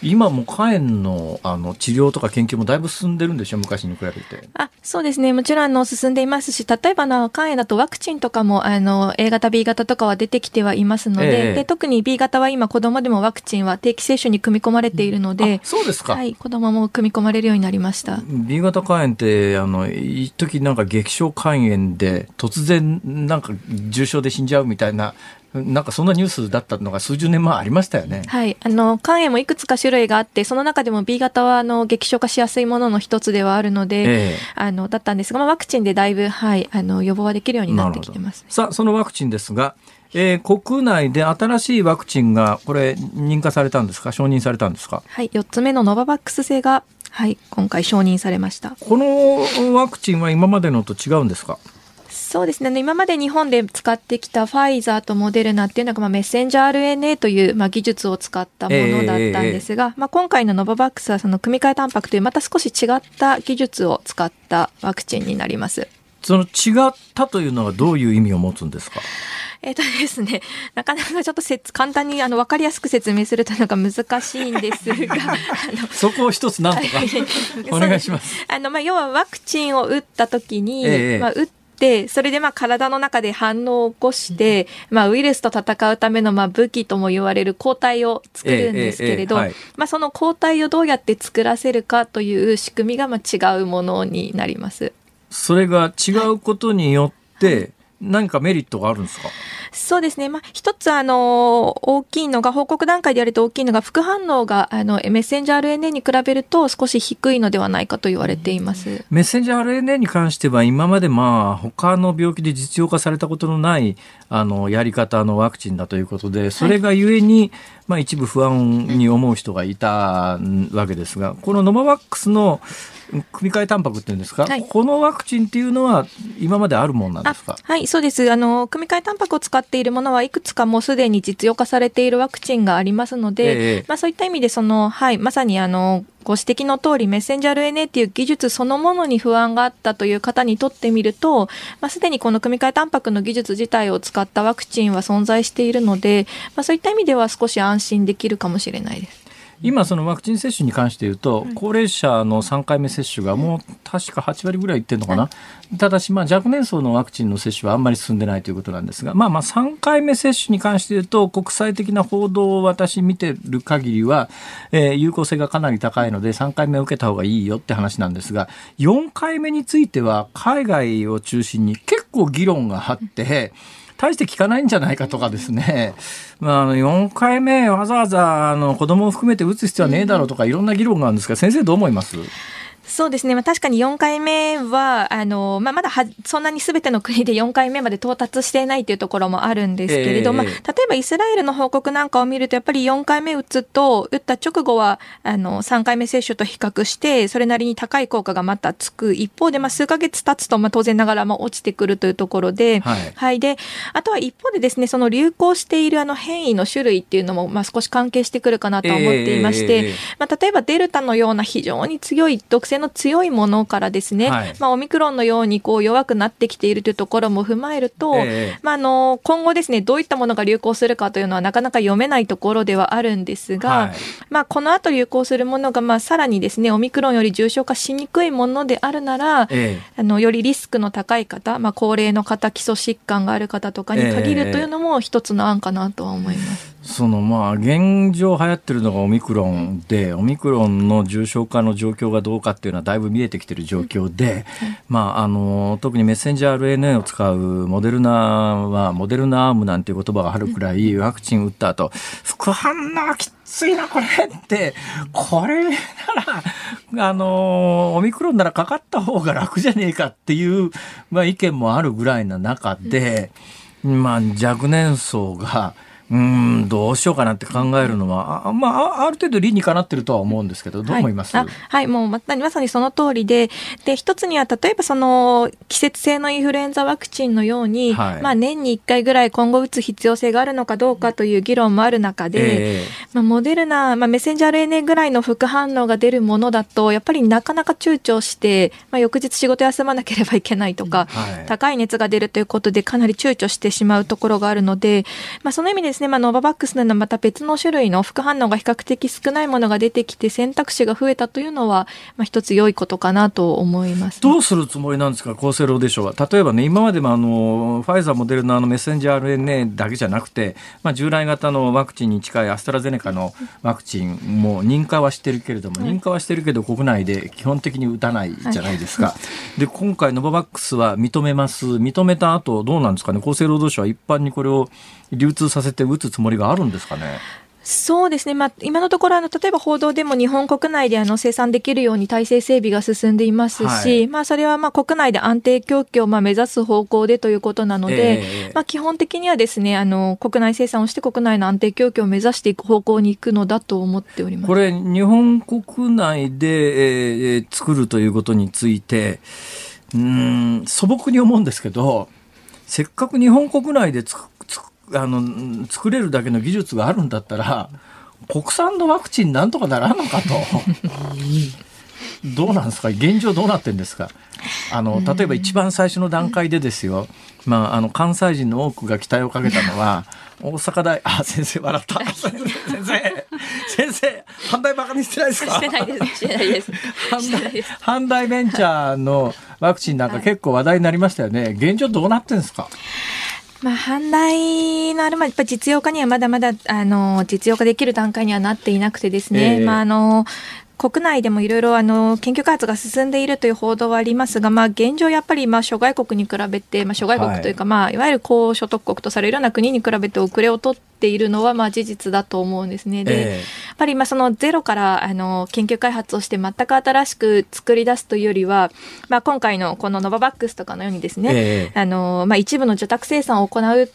今も肝炎のあの治療とか研究もだいぶ進んでるんでしょ？昔に比べて。あそうですね。もちろんあの進んでいますし例えばの肝炎だとワクチンとかもあの A 型 B 型とかは出てきてはいますのでえー、で特に B 型は今子供でもワクチンは定期接種に組み込まれているので、そうですか、はい、子供も組み込まれるようになりました。B 型肝炎ってあの一時なんか激症肝炎で突然なんか重症で死んじゃうみたいななんかそんなニュースだったのが数十年前ありましたよね。はい。あの、肝炎もいくつか種類があって、その中でも B 型は、あの、激症化しやすいものの一つではあるので、えー、あの、だったんですが、まあ、ワクチンでだいぶ、はい、あの、予防はできるようになってきてます、ね、さあ、そのワクチンですが、えー、国内で新しいワクチンがこれ認可されたんですか？承認されたんですか？はい4つ目のノババックス製がはい今回承認されました。このワクチンは今までのと違うんですか？そうですね。今まで日本で使ってきたファイザーとモデルナっていうのが、まあ、メッセンジャー RNA という、まあ、技術を使ったものだったんですが、えー、まあ、今回のノババックスはその組み換えタンパクというまた少し違った技術を使ったワクチンになります。その違ったというのはどういう意味を持つんですか？えっ、ー、とですね、なかなかちょっとせ簡単にあの分かりやすく説明するというのが難しいんですが、そこを一つなんとか お願いします。あのまあ要はワクチンを打った時に、えー、まあ打ってそれでまあ体の中で反応を起こして、まあ、ウイルスと戦うためのまあ武器とも言われる抗体を作るんですけれど、まあ、その抗体をどうやって作らせるかという仕組みがまあ違うものになります。それが違うことによって、はい何かメリットがあるんですか？そうですね。まあ、一つ、あの、大きいのが、報告段階でやると大きいのが、副反応が、あの、メッセンジャー RNA に比べると少し低いのではないかと言われています。メッセンジャー RNA に関しては、今までまあ、他の病気で実用化されたことのない、あの、やり方のワクチンだということで、それがゆえに、はい、まあ、一部不安に思う人がいたわけですが、このノババックスの、組み換えタンパクっていうんですか、はい、このワクチンっていうのは今まであるものなんですか？はいそうです。あの組み換えタンパクを使っているものはいくつかもうすでに実用化されているワクチンがありますので、えー、まあ、そういった意味でその、はい、まさにあのご指摘の通りメッセンジャー RNA っていう技術そのものに不安があったという方にとってみると、まあ、すでにこの組み換えタンパクの技術自体を使ったワクチンは存在しているので、まあ、そういった意味では少し安心できるかもしれないです。今、そのワクチン接種に関して言うと、高齢者の3回目接種がもう確か8割ぐらいいってるのかな、ただし、まあ、若年層のワクチンの接種はあんまり進んでないということなんですが、まあ、まあ3回目接種に関して言うと、国際的な報道を私見てる限りは、えー、有効性がかなり高いので、3回目を受けた方がいいよって話なんですが、4回目については、海外を中心に結構議論があって、大して効かないんじゃないかとかですね、まあ、あの4回目わざわざあの子供を含めて打つ必要はねえだろうとかいろんな議論があるんですが先生どう思います？そうですね、まあ、確かに4回目は、あのまあ、まだはそんなにすべての国で4回目まで到達していないというところもあるんですけれど、えー、まあ、例えばイスラエルの報告なんかを見ると、やっぱり4回目打つと、打った直後はあの3回目接種と比較して、それなりに高い効果がまたつく。一方で、まあ、数か月経つと、まあ、当然ながらまあ落ちてくるというところで、はい、はい、であとは一方でですね、その流行しているあの変異の種類っていうのも、まあ、少し関係してくるかなと思っていまして、えー、まあ、例えばデルタのような非常に強い、毒性の強いものからですね、はい、まあ、オミクロンのようにこう弱くなってきているというところも踏まえると、えー、まあ、あの今後ですねどういったものが流行するかというのはなかなか読めないところではあるんですが、はい、まあ、この後流行するものがまあさらにですねオミクロンより重症化しにくいものであるなら、えー、あのよりリスクの高い方、まあ、高齢の方基礎疾患がある方とかに限るというのも一つの案かなとは思います。そのまあ現状流行ってるのがオミクロンでオミクロンの重症化の状況がどうかっていうのはだいぶ見えてきてる状況で、まあ、あの特にメッセンジャー RNA を使うモデルナはモデルナアームなんていう言葉があるくらいワクチン打った後副反応きついなこれってこれならあのオミクロンならかかった方が楽じゃねえかっていう、まあ、意見もあるぐらいな中で、まあ、若年層がうんどうしようかなって考えるのはあ,、まあ、ある程度理にかなってるとは思うんですけどどう思います、はい、はい、もうままさにその通りでで一つには例えばその季節性のインフルエンザワクチンのように、はい、まあ、年に1回ぐらい今後打つ必要性があるのかどうかという議論もある中で、えー、まあ、モデルナ、まあ、メッセンジャー RNA ぐらいの副反応が出るものだとやっぱりなかなか躊躇して、まあ、翌日仕事休まなければいけないとか、はい、高い熱が出るということでかなり躊躇してしまうところがあるので、まあ、その意味ですね、まあ、ノババックスのようなまた別の種類の副反応が比較的少ないものが出てきて選択肢が増えたというのは、まあ、一つ良いことかなと思います、ね、どうするつもりなんですか？厚生労働省は。例えばね今までもあのファイザーモデルナのメッセンジャー RNA だけじゃなくて、まあ、従来型のワクチンに近いアストラゼネカのワクチンも認可はしてるけれども、認可はしてるけど国内で基本的に打たないじゃないですか、はい、で今回ノババックスは認めます。認めた後どうなんですかね？厚生労働省は一般にこれを流通させて打つつもりがあるんですかね？そうですね、まあ、今のところあの、例えば報道でも日本国内であの生産できるように体制整備が進んでいますし、はい、まあ、それはまあ国内で安定供給をまあ目指す方向でということなので、えー、まあ、基本的にはですねあの国内生産をして国内の安定供給を目指していく方向に行くのだと思っております。これ、日本国内で、えー、作るということについて、うん素朴に思うんですけど、せっかく日本国内でつつあの作れるだけの技術があるんだったら国産のワクチンなんとかならんのかと。どうなんですか？現状どうなってんですか？あの例えば一番最初の段階でですよ、まあ、あの関西人の多くが期待をかけたのは大阪大あ先生笑った。先生先生阪大バカにしてないですか？してないです。してないです。阪大ベンチャーのワクチンなんか結構話題になりましたよね。現状どうなってんですか？まあ、販売のあるまで、やっぱ実用化にはまだまだ、あの、実用化できる段階にはなっていなくてですね、えー、まあ、あの、国内でもいろいろあの研究開発が進んでいるという報道はありますが、まあ、現状やっぱりまあ諸外国に比べて、まあ、諸外国というか、はい。まあ、いわゆる高所得国とされるような国に比べて遅れを取っているのはまあ事実だと思うんですね。で、えー、やっぱりまあそのゼロからあの研究開発をして全く新しく作り出すというよりは、まあ、今回のこのノババックスとかのようにですね、えー、あのまあ、一部の受託生産を行う、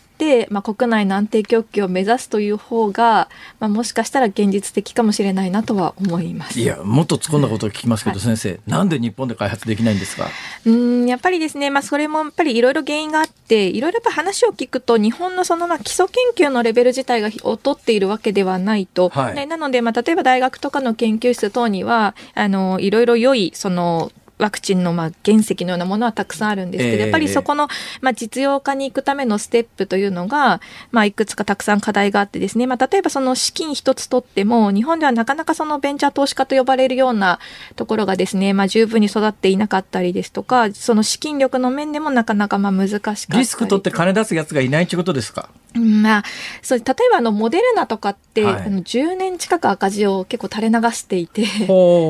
まあ、国内の安定供給を目指すという方が、まあ、もしかしたら現実的かもしれないなとは思います。いやもっと突っ込んだことを聞きますけど、はい、先生なんで日本で開発できないんですか？うんやっぱりですね、まあ、それもやっぱりいろいろ原因があっていろいろやっぱ話を聞くと日本のそのまあ基礎研究のレベル自体が劣っているわけではないと、はい、なので、まあ、例えば大学とかの研究室等にはあのいろいろ良いそのワクチンのまあ原石のようなものはたくさんあるんですけど、やっぱりそこのまあ実用化に行くためのステップというのが、まあ、いくつかたくさん課題があってですね、まあ、例えばその資金一つとっても、日本ではなかなかそのベンチャー投資家と呼ばれるようなところがですね、まあ、十分に育っていなかったりですとか、その資金力の面でもなかなかまあ難しかったリスク取って金出すやつがいないということですか？まあ、そう例えばあのモデルナとかって、はい、あの10年近く赤字を結構垂れ流していて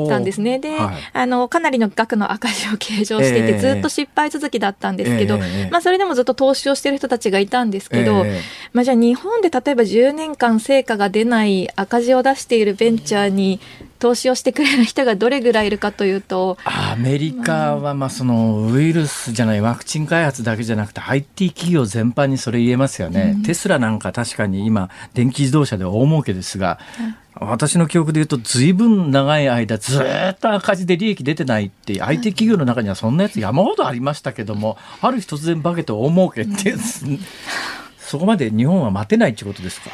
たんですね。で、はい、あのかなりの額の赤字を計上していて、えー、ずっと失敗続きだったんですけど、えー、まあ、それでもずっと投資をしている人たちがいたんですけど、えー、まあ、じゃあ日本で例えば10年間成果が出ない赤字を出しているベンチャーに投資をしてくれる人がどれぐらいいるかというとアメリカはまあそのウイルスじゃないワクチン開発だけじゃなくて IT 企業全般にそれ言えますよね、うん、テスラなんか確かに今電気自動車で大儲けですが、うん、私の記憶で言うとずいぶん長い間ずっと赤字で利益出てないって IT 企業の中にはそんなやつ山ほどありましたけどもある日突然化けて大儲けってそこまで日本は待てないってことですか？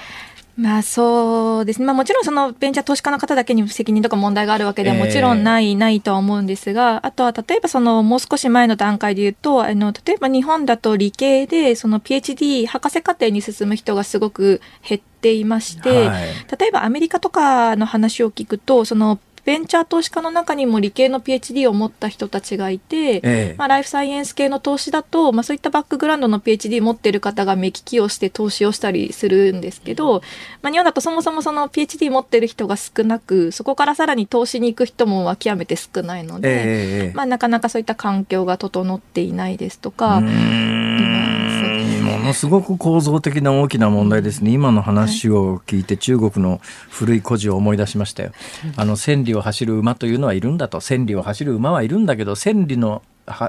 まあそうですね。まあもちろんそのベンチャー投資家の方だけに責任とか問題があるわけではもちろんない、えー、ないとは思うんですが、あとは例えばそのもう少し前の段階で言うと、あの、例えば日本だと理系でその PhD 博士課程に進む人がすごく減っていまして、はい、例えばアメリカとかの話を聞くと、そのベンチャー投資家の中にも理系の PhD を持った人たちがいて、ええ、まあ、ライフサイエンス系の投資だと、まあ、そういったバックグラウンドの PhD 持ってる方が目利きをして投資をしたりするんですけど、まあ、日本だとそもそもその PhD 持ってる人が少なくそこからさらに投資に行く人も極めて少ないので、え、まあ、なかなかそういった環境が整っていないですとか。ものすごく構造的な大きな問題ですね。今の話を聞いて中国の古い故事を思い出しましたよ。あの千里を走る馬というのはいるんだと。千里を走る馬はいるんだけど、千里の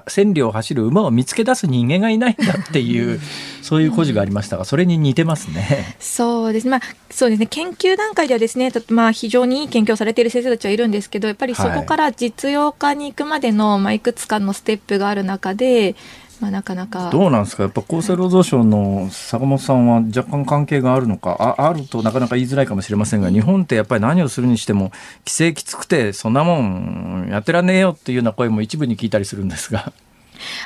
千里を走る馬を見つけ出す人間がいないんだっていうそういう故事がありましたが、それに似てますね。そうですね。まあ、そうですね。研究段階ではですね、まあ、非常にいい研究をされている先生たちはいるんですけど、やっぱりそこから実用化に行くまでの、まあ、いくつかのステップがある中で、まあ、なかなか。どうなんですか？やっぱ厚生労働省の坂本さんは若干関係があるのか？ああるとなかなか言いづらいかもしれませんが日本ってやっぱり何をするにしても規制きつくてそんなもんやってらんねえよっていうような声も一部に聞いたりするんですが。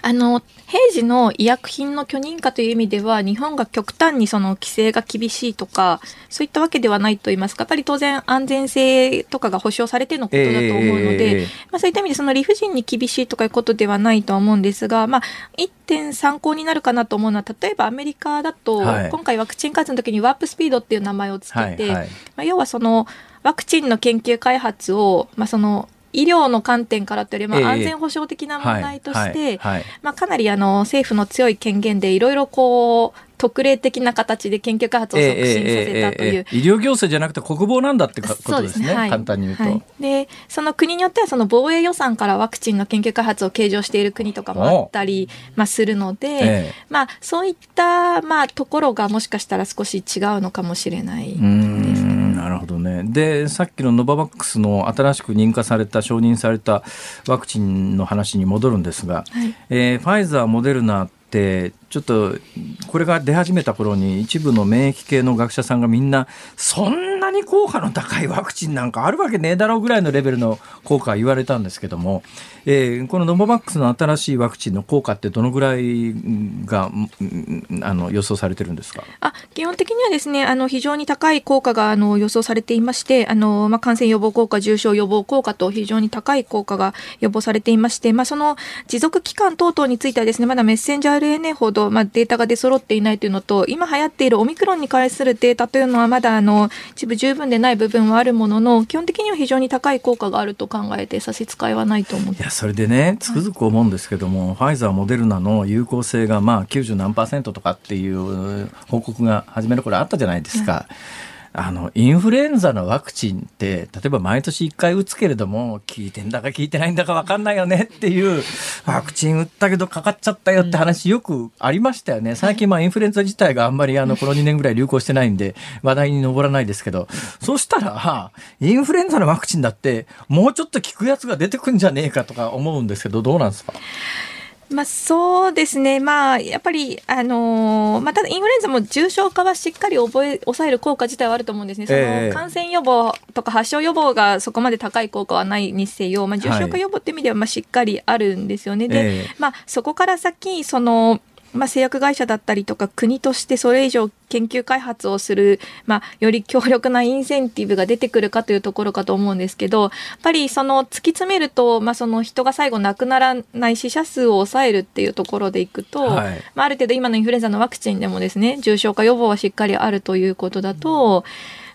あの平時の医薬品の許認可という意味では日本が極端にその規制が厳しいとかそういったわけではないと言いますかやっぱり当然安全性とかが保証されてのことだと思うので、えー、まあ、そういった意味でその理不尽に厳しいとかいうことではないとは思うんですが、まあ、一点参考になるかなと思うのは例えばアメリカだと、はい、今回ワクチン開発の時にワープスピードっていう名前をつけて、はいはい、まあ、要はそのワクチンの研究開発を、まあ、その医療の観点からというより、まあ、安全保障的な問題として、まあ、かなりあの政府の強い権限でいろいろこう特例的な形で研究開発を促進させたという、医療行政じゃなくて国防なんだってことですね、ねはい、簡単に言うと、はい、でその国によってはその防衛予算からワクチンの研究開発を計上している国とかもあったり、まあ、するので、えー、まあ、そういった、まあ、ところがもしかしたら少し違うのかもしれないですね。なるほどね。で、さっきのノババックスの新しく認可された、承認されたワクチンの話に戻るんですが、はい、えー、ファイザー、モデルナってちょっとこれが出始めた頃に一部の免疫系の学者さんがみんなそんなに効果の高いワクチンなんかあるわけねえだろうぐらいのレベルの効果言われたんですけども、えー、このノボバックスの新しいワクチンの効果ってどのぐらいがあの予想されてるんですか？あ基本的にはですねあの非常に高い効果があの予想されていましてあの、まあ、感染予防効果重症予防効果と非常に高い効果が予防されていまして、まあ、その持続期間等々についてはですねまだメッセンジャー RNA ほど、まあ、データが出揃っていないというのと、今流行っているオミクロンに関するデータというのはまだあの一部十分でない部分はあるものの、基本的には非常に高い効果があると考えて差し支えはないと思いや、それでね、つくづく思うんですけども、はい、ファイザー、モデルナの有効性がまあ90何パーセントとかっていう報告が始める頃あったじゃないですか。はいあの、インフルエンザのワクチンって、例えば毎年1回打つけれども、効いてんだか効いてないんだか分かんないよねっていう、ワクチン打ったけどかかっちゃったよって話よくありましたよね。最近まあインフルエンザ自体があんまりあの、この2年ぐらい流行してないんで、話題に上らないですけど、そしたら、インフルエンザのワクチンだって、もうちょっと効くやつが出てくんじゃねえかとか思うんですけど、どうなんですか？まあ、そうですね、まあ、やっぱり、あのー、まあ、ただインフルエンザも重症化はしっかり覚え抑える効果自体はあると思うんですね、その感染予防とか発症予防がそこまで高い効果はないにせよ、まあ、重症化予防っていう意味ではまあしっかりあるんですよね。で、まあ、そこから先そのまあ、製薬会社だったりとか国としてそれ以上研究開発をする、まあ、より強力なインセンティブが出てくるかというところかと思うんですけどやっぱりその突き詰めると、まあ、その人が最後亡くならない死者数を抑えるっていうところでいくと、はい、まあ、ある程度今のインフルエンザのワクチンでもですね重症化予防はしっかりあるということだと、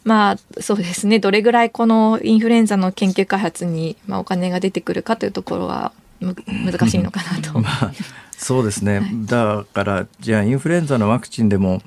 まあそうですねどれぐらいこのインフルエンザの研究開発に、まあ、お金が出てくるかというところは難しいのかなと。まあそうですね、だからじゃあインフルエンザのワクチンでも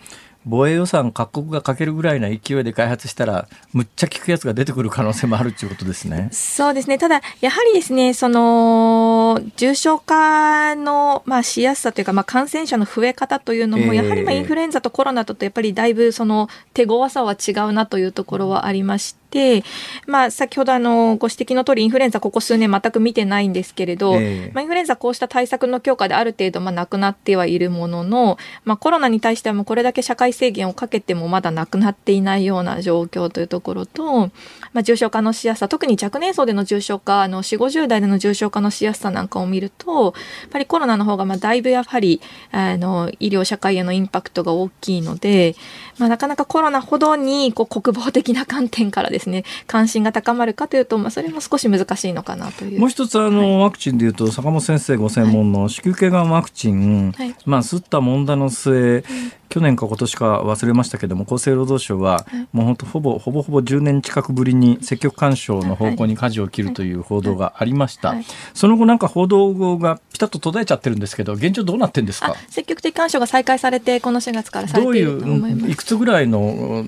防衛予算各国がかけるぐらいな勢いで開発したらむっちゃ効くやつが出てくる可能性もあるっていうことですね。そうですね。ただやはりですねその重症化の、まあ、しやすさというか、まあ、感染者の増え方というのも、やはりまあインフルエンザとコロナととやっぱりだいぶその手強さは違うなというところはありまして。で、まあ、先ほどあのご指摘の通りインフルエンザここ数年全く見てないんですけれど、えー、まあ、インフルエンザこうした対策の強化である程度まあなくなってはいるものの、まあ、コロナに対してはもうこれだけ社会制限をかけてもまだなくなっていないような状況というところと、まあ、重症化のしやすさ特に若年層での重症化あの4 5 0代での重症化のしやすさなんかを見るとやっぱりコロナの方がまあだいぶやはりあの医療社会へのインパクトが大きいので、まあ、なかなかコロナほどにこう国防的な観点からですね関心が高まるかというと、まあ、それも少し難しいのかなという。もう一つあの、はい、ワクチンでいうと坂本先生ご専門の子宮頸がんワクチン、はい、まあ、吸った問題の末、去年か今年か忘れましたけども厚生労働省はもう本当ほぼほぼほぼ10年近くぶりに積極勧奨の方向に舵を切るという報道がありました、その後なんか報道がピタッと途絶えちゃってるんですけど現状どうなってんですか？積極的勧奨が再開されてこの4月からされていると思います。どういういくつぐらいの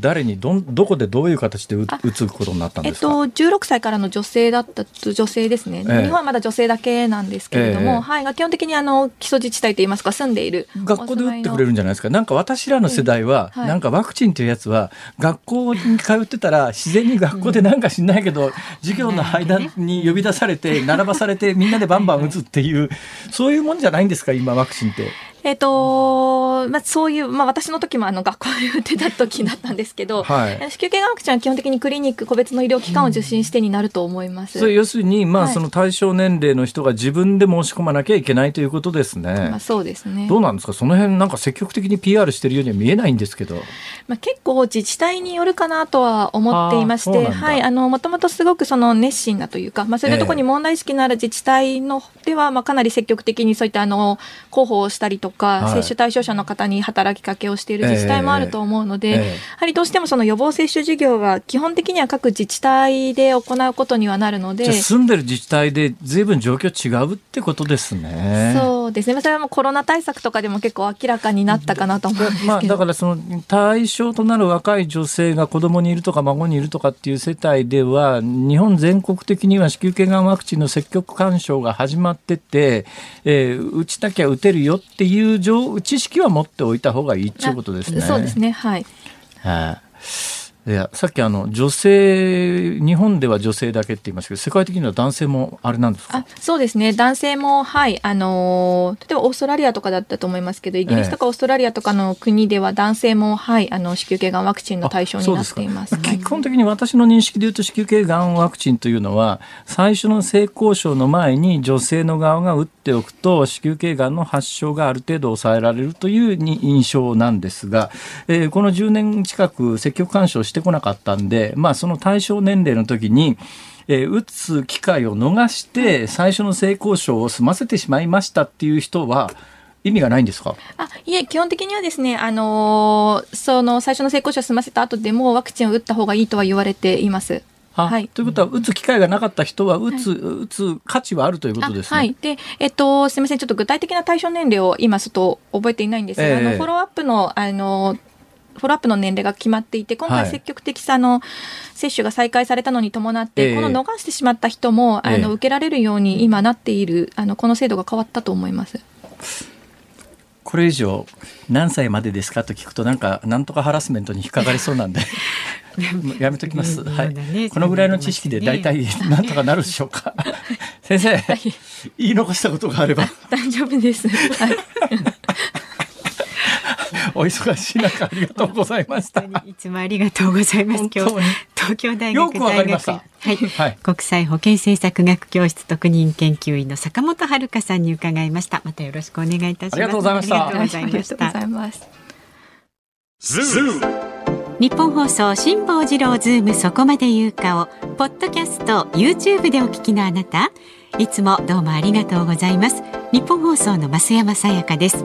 誰にどどこでどういう形で打つことになったんですか、えっと、16歳からの女性だった女性ですね、えー、日本はまだ女性だけなんですけれども、えー、はい、基本的にあの基礎自治体といいますか住んでいる学校で打ってくれるんじゃないですか。なんか私らの世代は、はい、なんかワクチンというやつは学校に通ってたら自然に学校でなんか知んないけど、授業の間に呼び出されて並ばされてみんなでバンバン打つっていうそういうもんじゃないんですか今ワクチンって。えっ、ー、とまあ、そういう、まあ、私の時もあの学校で打ってた時だったんですけど、はい、子宮頸がんワクチンは基本的にクリニック個別の医療機関を受診してになると思います。うん、要するに、まあ、はい、その対象年齢の人が自分で申し込まなきゃいけないということですね。まあ、そうですね。どうなんですか？その辺なんか積極的に PR してるようには見えないんですけど。まあ、結構自治体によるかなとは思っていまして、はい、あの、もともとすごくその熱心だというか、まあ、そういうところに問題意識のある自治体のでは、まあ、かなり積極的にそういったあの、広報をしたりとか、はい、接種対象者の方に働きかけをしている自治体もあると思うので、えーえー、やはりどうしてもその予防接種事業は基本的には各自治体で行うことにはなるので住んでる自治体でずいぶん状況違うってことですね。そうですね。それはもうコロナ対策とかでも結構明らかになったかなと思うんですまあ、だからその対象となる若い女性が子供にいるとか孫にいるとかっていう世帯では日本全国的には子宮頸がんワクチンの積極勧奨が始まってて、えー、打ちたきゃ打てるよっていう知識は持っておいた方がいいっていうことですね。そうですね。はい、はあいやさっきあの女性日本では女性だけって言いましたけど世界的には男性もあれなんですか？そうですね。男性もはいあの例えばオーストラリアとかだったと思いますけどイギリスとかオーストラリアとかの国では男性も、はいあの子宮頸がんワクチンの対象になっています。基本的に私の認識でいうと子宮頸がんワクチンというのは最初の性交渉の前に女性の側が打っておくと子宮頸がんの発症がある程度抑えられるという印象なんですが、えー、この10年近く積極干渉してこなかったんで、まあ、その対象年齢の時に、えー、打つ機会を逃して最初の性交渉を済ませてしまいましたっていう人は意味がないんですか？あいえ基本的にはですね、あのー、その最初の性交渉を済ませた後でもワクチンを打った方がいいとは言われています。はい、ということは、打つ機会がなかった人は打つ、はい、打つ価値はあるということですね。はい、で、えっと、すみません、ちょっと具体的な対象年齢を今、ちょっと覚えていないんですが、えー、あのフォローアップの、あの、フォローアップの年齢が決まっていて、今回積極的さの接種が再開されたのに伴って、はい、この逃してしまった人も、えー、あの受けられるように今なっている、あのこの制度が変わったと思います。これ以上何歳までですかと聞くとなんかなんとかハラスメントに引っかかりそうなんで。やめときます、はい、このぐらいの知識で大体 なんとかなるでしょうか。先生、はい、言い残したことがあれば。大丈夫です、はい お忙しい中ありがとうございました。いつもありがとうございます。今日東京大学大学はい、はい、国際保健政策学教室特任研究員の坂本遥さんに伺いました。またよろしくお願いいたします。ありがとうございました。ありがとうございます。日本放送辛坊治郎ズームそこまで言うかをポッドキャスト YouTube でお聞きのあなたいつもどうもありがとうございますニッポン放送の増山さやかです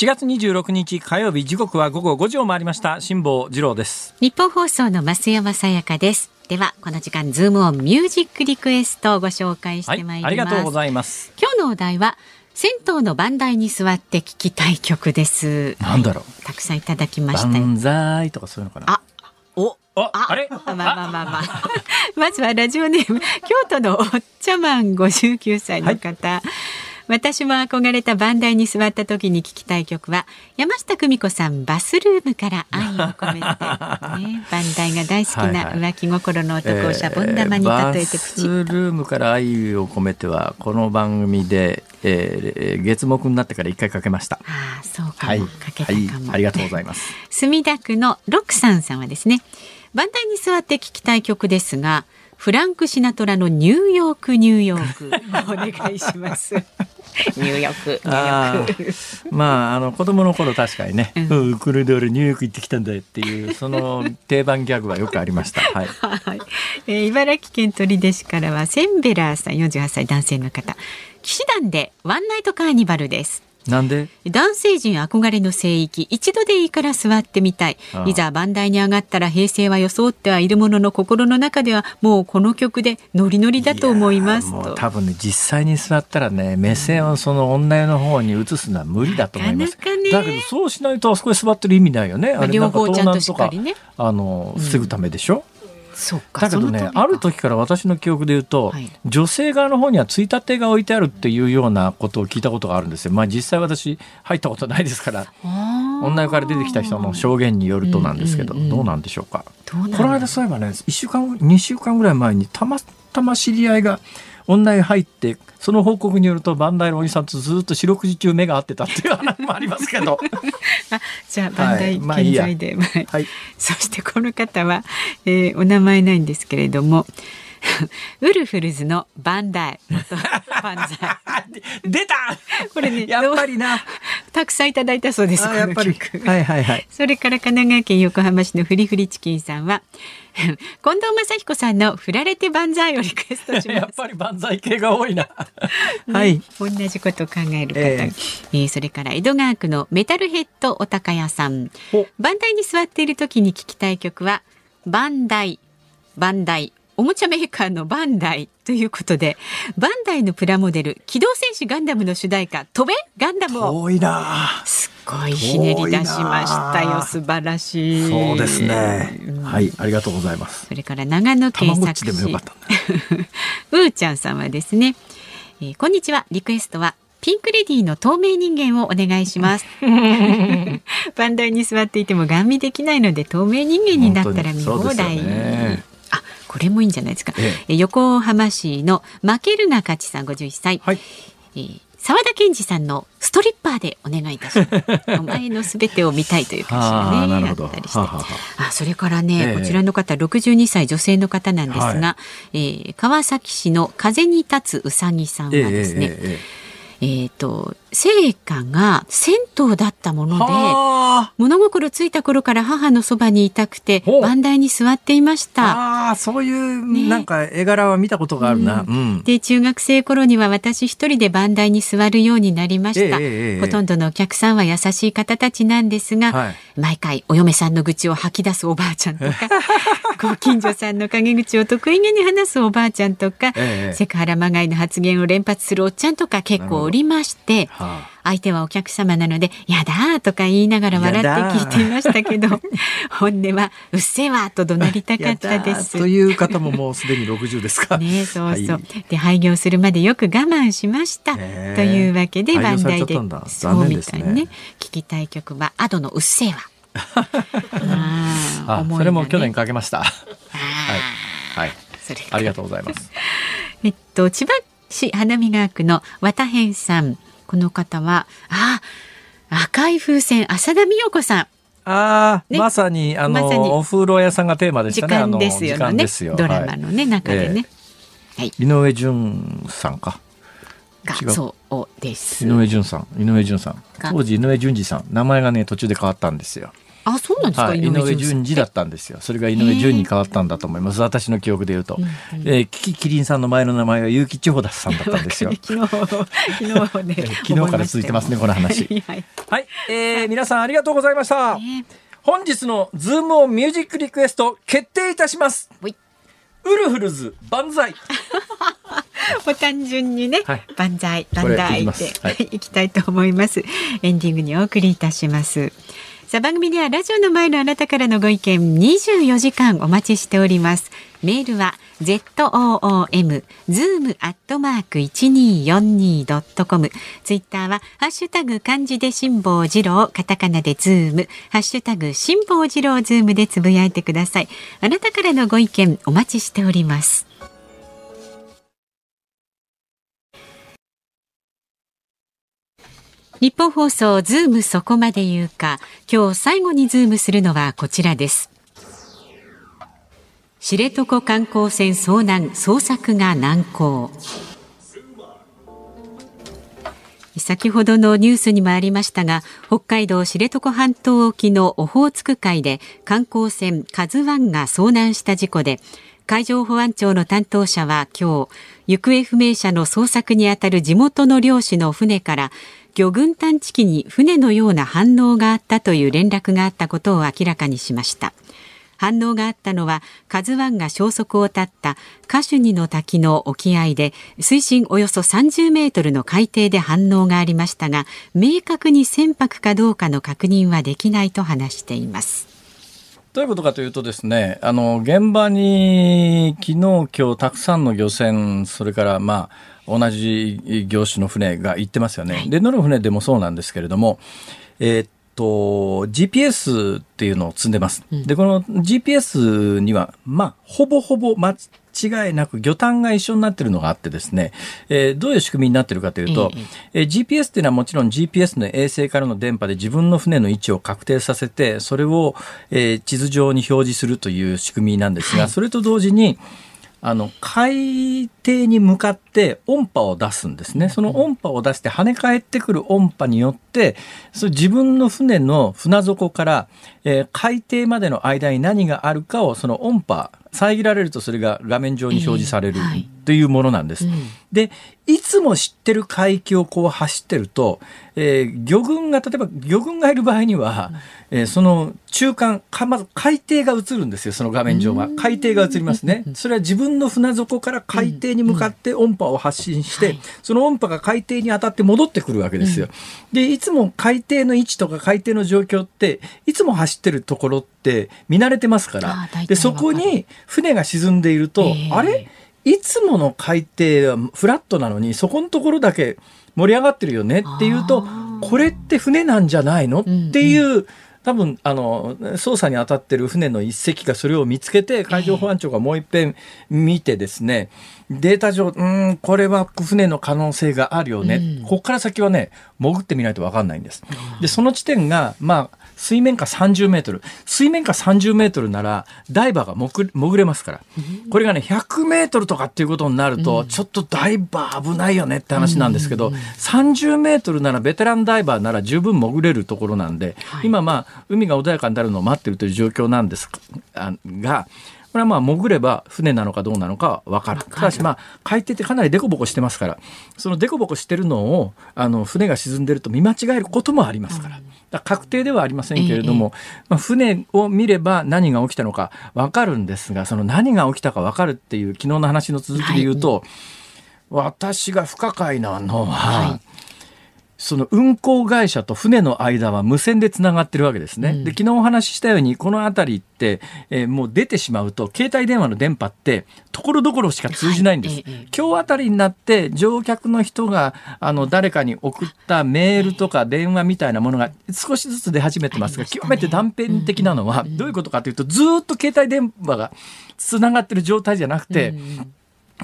4月26日火曜日時刻は午後5時を回りました。辛坊治郎です。ニッポン放送の増山さやかです。ではこの時間ズームオンミュージックリクエストをご紹介してまいります、はい、ありがとうございます。今日のお題は銭湯の番台に座って聞きたい曲です。なんだろう。たくさんいただきました万歳とかそういうのかな。あおああれ？まあまあまあまあ。まずはラジオネーム京都のおっちゃまん59歳の方、はい私も憧れたバンダイに座った時に聞きたい曲は山下久美子さんバスルームから愛を込めて、ね、バンダイが大好きな浮気心の男をシャボン玉に例えてプチッと、バスルームから愛を込めてはこの番組で、えー、月目になってから一回かけました。ああそうかも、はい、かけたかも、はい、ありがとうございます。墨田区のロクさんさんはですねバンダイに座って聞きたい曲ですがフランク・シナトラのニューヨークニューヨーク。お願いしますニューヨーク。ニュー。ヨークまああの子供の頃確かにね、うん、うん、これで俺ニューヨーク行ってきたんだよっていうその定番ギャグはよくありました。はい、はい、えー、茨城県取手市からはセンベラーさん48歳男性の方。騎士団でワンナイトカーニバルですなんで？男性陣憧れの聖域。一度でいいから座ってみたい。いざ番台に上がったら平成は装ってはいるものの心の中ではもうこの曲でノリノリだと思いますと。多分ね実際に座ったらね目線をその女湯の方に移すのは無理だと思います、なかなかね、だけどそうしないとあそこに座ってる意味ないよね、まあ、両方ちゃんとしっかりね。あの防ぐためでしょ、うんだけどねある時から私の記憶で言うと、はい、女性側の方にはついたてが置いてあるっていうようなことを聞いたことがあるんですよ。まあ実際私入ったことないですから女湯から出てきた人の証言によるとなんですけど、うんうんうん、どうなんでしょうか？この間そういえばね1週間2週間ぐらい前にたまたま知り合いが女湯入ってその報告によるとバンダイのおじさんとずっと四六時中目が合ってたっていう話もありますけど。あじゃあバンダイ健在で、はい、はい、そしてこの方は、えー、お名前ないんですけれども ウルフルズのバンダイ。元バンザイ。出た！これねやっぱりな。たくさんいただいたそうですやっぱり。はいはいはい。それから神奈川県横浜市のフリフリチキンさんは 近藤正彦さんの振られて万歳をリクエストします。やっぱり万歳系が多いな、ね、はい。同じことを考える方、えー、えー、それから江戸川区のメタルヘッドお高屋さん。バンダイに座っている時に聞きたい曲はバンダイバンダイおもちゃメーカーのバンダイということでバンダイのプラモデル機動戦士ガンダムの主題歌飛べガンダムを。遠いな。すごいひねり出しましたよ。素晴らしい。そうですね、うん、はいありがとうございます。それから長野県佐久市。うーちゃんさんはですね、えー、こんにちは。リクエストはピンクレディーの透明人間をお願いします。バンダイに座っていてもガン見できないので透明人間になったら見放題。ね、あ、これもいいんじゃないですか。ええ、横浜市の負けるが勝ちさん51歳。はい、えー沢田健二さんのストリッパーでお願いいたします。お前のすべてを見たいという歌詞がね、あったりして。あ、それからね、えー、こちらの方、62歳女性の方なんですが、はい、えー、川崎市の風に立つうさぎさんはですね、えーえーえーと、聖火が銭湯だったもので物心ついた頃から母のそばにいたくて番台に座っていました。あそういう、ね、なんか絵柄は見たことがあるな、うんうん、で中学生頃には私一人で番台に座るようになりました、えー、ほとんどのお客さんは優しい方たちなんですが、はい、毎回お嫁さんの愚痴を吐き出すおばあちゃんとか ご近所さんの陰口を得意げに話すおばあちゃんとか、えー、セクハラまがいの発言を連発するおっちゃんとか結構おりまして、相手はお客様なので、やだとか言いながら笑って聞いていましたけど、本音は、うっせえわと怒鳴りたかったです。という方ももうすでに60ですか。ねそうそう。はい、で、廃業するまでよく我慢しました。というわけで、番台で、そうみたいにね、聞きたい曲は、アドのうっせえわ。あ、それも去年かけました。はい。はい。ありがとうございます。えっと、千葉市花見川区の綿編さん。この方は、あ、赤い風船、浅田美代子さん。ああ、ね、まさに、あの、ま、お風呂屋さんがテーマでしたね。時間ですよね。よドラマのね、はい、中でね。はい、井上順さんか。そうです。井上順さん、井上順さん。当時井上順次さん、名前がね、途中で変わったんですよ。あ、そうなんですか、はい、井上順次だったんですよ。それが井上順に変わったんだと思います。私の記憶で言うと。うんうん、えー、キキリンさんの前の名前は結城千穂田さんだったんですよ。昨日、昨日ね。昨日から続いてますね、この話。はい、はい、えー、皆さんありがとうございました。えー、本日のズームオンミュージックリクエスト決定いたします。ウルフルズ万歳。もう単純にね、はい、万歳万歳で、はい、いきたいと思います。エンディングにお送りいたします。さあ番組ではラジオの前のあなたからのご意見24時間お待ちしております。メールは z o o m zoom アットマーク一二四二ドットコム。ツイッターはハッシュタグ漢字で辛坊治郎カタカナでズーム。ハッシュタグ辛坊治郎ズームでつぶやいてください。あなたからのご意見お待ちしております。ニッポン放送ズームそこまで言うか。今日最後にズームするのはこちらです。知床観光船遭難捜索が難航。先ほどのニュースにもありましたが北海道知床半島沖のオホーツク海で観光船カズワンが遭難した事故で海上保安庁の担当者は今日行方不明者の捜索にあたる地元の漁師の船から魚群探知機に船のような反応があったという連絡があったことを明らかにしました。反応があったのはカズワンが消息を絶ったカシュニの滝の沖合で水深およそ30メートルの海底で反応がありましたが明確に船舶かどうかの確認はできないと話しています。どういうことかというとですね、あの、現場に昨日今日たくさんの漁船、それからまあ、同じ業種の船が行ってますよね。はい、で、乗る船でもそうなんですけれども、えー、っと、GPS っていうのを積んでます。で、この GPS には、まあ、ほぼほぼ間違いなく魚探が一緒になってるのがあってですね、えー、どういう仕組みになってるかというと、えー、GPS っていうのはもちろん GPS の衛星からの電波で自分の船の位置を確定させて、それを、えー、地図上に表示するという仕組みなんですが、それと同時に、あの、海底に向かって音波を出すんですね。その音波を出して跳ね返ってくる音波によって、その自分の船の船底から、えー、海底までの間に何があるかをその音波、遮られるとそれが画面上に表示されるというものなんです。で、いつも知ってる海域をこう走ってると、えー、魚群が、例えば魚群がいる場合には、えー、その中間か、まず海底が映るんですよ、その画面上は。海底が映りますね。それは自分の船底から海底に向かって音波を発信して、その音波が海底に当たって戻ってくるわけですよ。で、いつも海底の位置とか海底の状況って、いつも走ってるところって見慣れてますから、で、そこに船が沈んでいると、えー、あれ？いつもの海底はフラットなのに、そこのところだけ盛り上がってるよねっていうと、これって船なんじゃないの？っていう、多分あの捜査に当たってる船の一隻がそれを見つけて海上保安庁がもう一遍見てですね、データ上うんこれは船の可能性があるよね、うん、ここから先はね潜ってみないと分かんないんです。でその地点がまあ水面下30メートル。水面下30メートルなら、ダイバーが潜れますから。これがね、100メートルとかっていうことになると、ちょっとダイバー危ないよねって話なんですけど、30メートルならベテランダイバーなら十分潜れるところなんで、今まあ、海が穏やかになるのを待ってるという状況なんですが、これはまあ潜れば船なのかどうなのか分かる。ただしまあ海底ってかなりデコボコしてますから、そのデコボコしてるのをあの船が沈んでると見間違えることもありますから。確定ではありませんけれども、まあ、船を見れば何が起きたのか分かるんですが、その何が起きたか分かるっていう昨日の話の続きで言うと、私が不可解なのは、その運航会社と船の間は無線でつながってるわけですね。うん、で昨日お話ししたようにこの辺りって、えー、もう出てしまうと携帯電話の電波ってところどころしか通じないんです。はい、今日あたりになって乗客の人があの誰かに送ったメールとか電話みたいなものが少しずつ出始めてますが、極めて断片的なのはどういうことかというとずっと携帯電話がつながってる状態じゃなくて、うん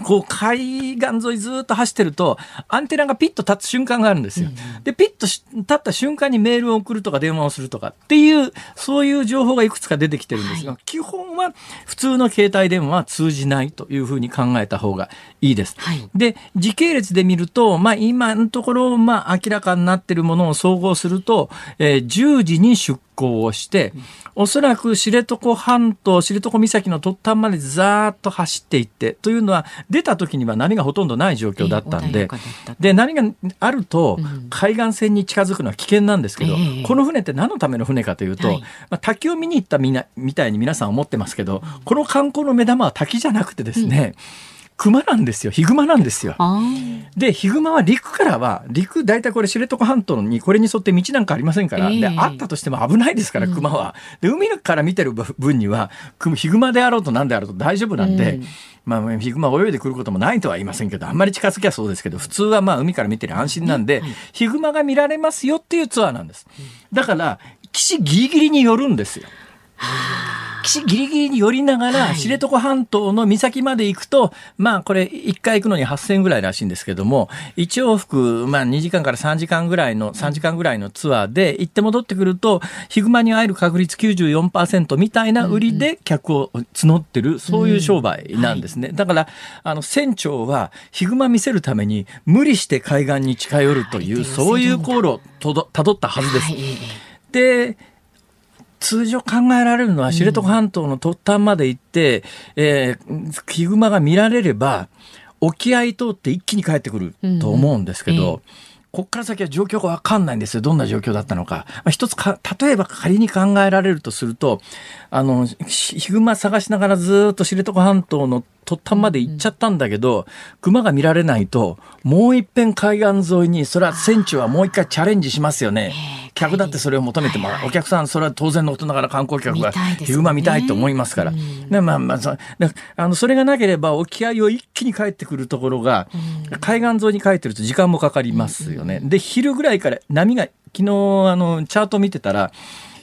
こう海岸沿いずっと走ってるとアンテナがピッと立つ瞬間があるんですよ。でピッと立った瞬間にメールを送るとか電話をするとかっていうそういう情報がいくつか出てきてるんですが、はい、基本は普通の携帯電話は通じないというふうに考えた方がいいです。はい、で時系列で見ると、まあ、今のところ、まあ、明らかになってるものを総合すると、えー、10時に出航をして、おそらく知床半島、知床岬の突端までざーっと走っていって、というのは出た時には何がほとんどない状況だったんで、で、何があると海岸線に近づくのは危険なんですけど、この船って何のための船かというと、まあ、滝を見に行ったみなみたいに皆さん。思ってますけど、この観光の目玉は滝じゃなくてですね、熊なんですよ。ヒグマなんですよ。で、ヒグマは陸からは、陸、大体これ知床半島にこれに沿って道なんかありませんから、えー、で、あったとしても危ないですから、熊は。で、海から見てる分には、ヒグマであろうと何であろうと大丈夫なんで、うん、まあ、ヒグマ泳いでくることもないとは言いませんけど、あんまり近づきはそうですけど、普通はまあ海から見てる安心なんで、ヒグマが見られますよっていうツアーなんです。だから、岸ギリギリに寄るんですよ。岸ギリギリに寄りながら、知床半島の岬まで行くと、まあこれ1回行くのに8000円ぐらいらしいんですけども、1往復、まあ2時間から3時間ぐらいの、3時間ぐらいのツアーで行って戻ってくると、ヒグマに会える確率94%みたいな売りで客を募ってる、そういう商売なんですね。だから、あの、船長はヒグマ見せるために無理して海岸に近寄るという、そういう航路をたどったはずです。で、通常考えられるのは知床半島の突端まで行って、うん、えー、ヒグマが見られれば、沖合通って一気に帰ってくると思うんですけど、うんここから先は状況がわかんないんですよ。どんな状況だったのか。まあ、一つか、例えば仮に考えられるとすると、あの、ヒグマ探しながらずっと知床半島の突端まで行っちゃったんだけど、熊が見られないと、もう一遍海岸沿いに、それは船長はもう一回チャレンジしますよね。客だってそれを求めてもらう。お客さん、それは当然のことながら観光客がヒグマ見たいと思いますから。ね、まあまあ、そあのそれがなければ沖合を一気に帰ってくるところが、海岸沿いに帰ってると時間もかかりますよね。で、昼ぐらいから波が、昨日あの、チャート見てたら、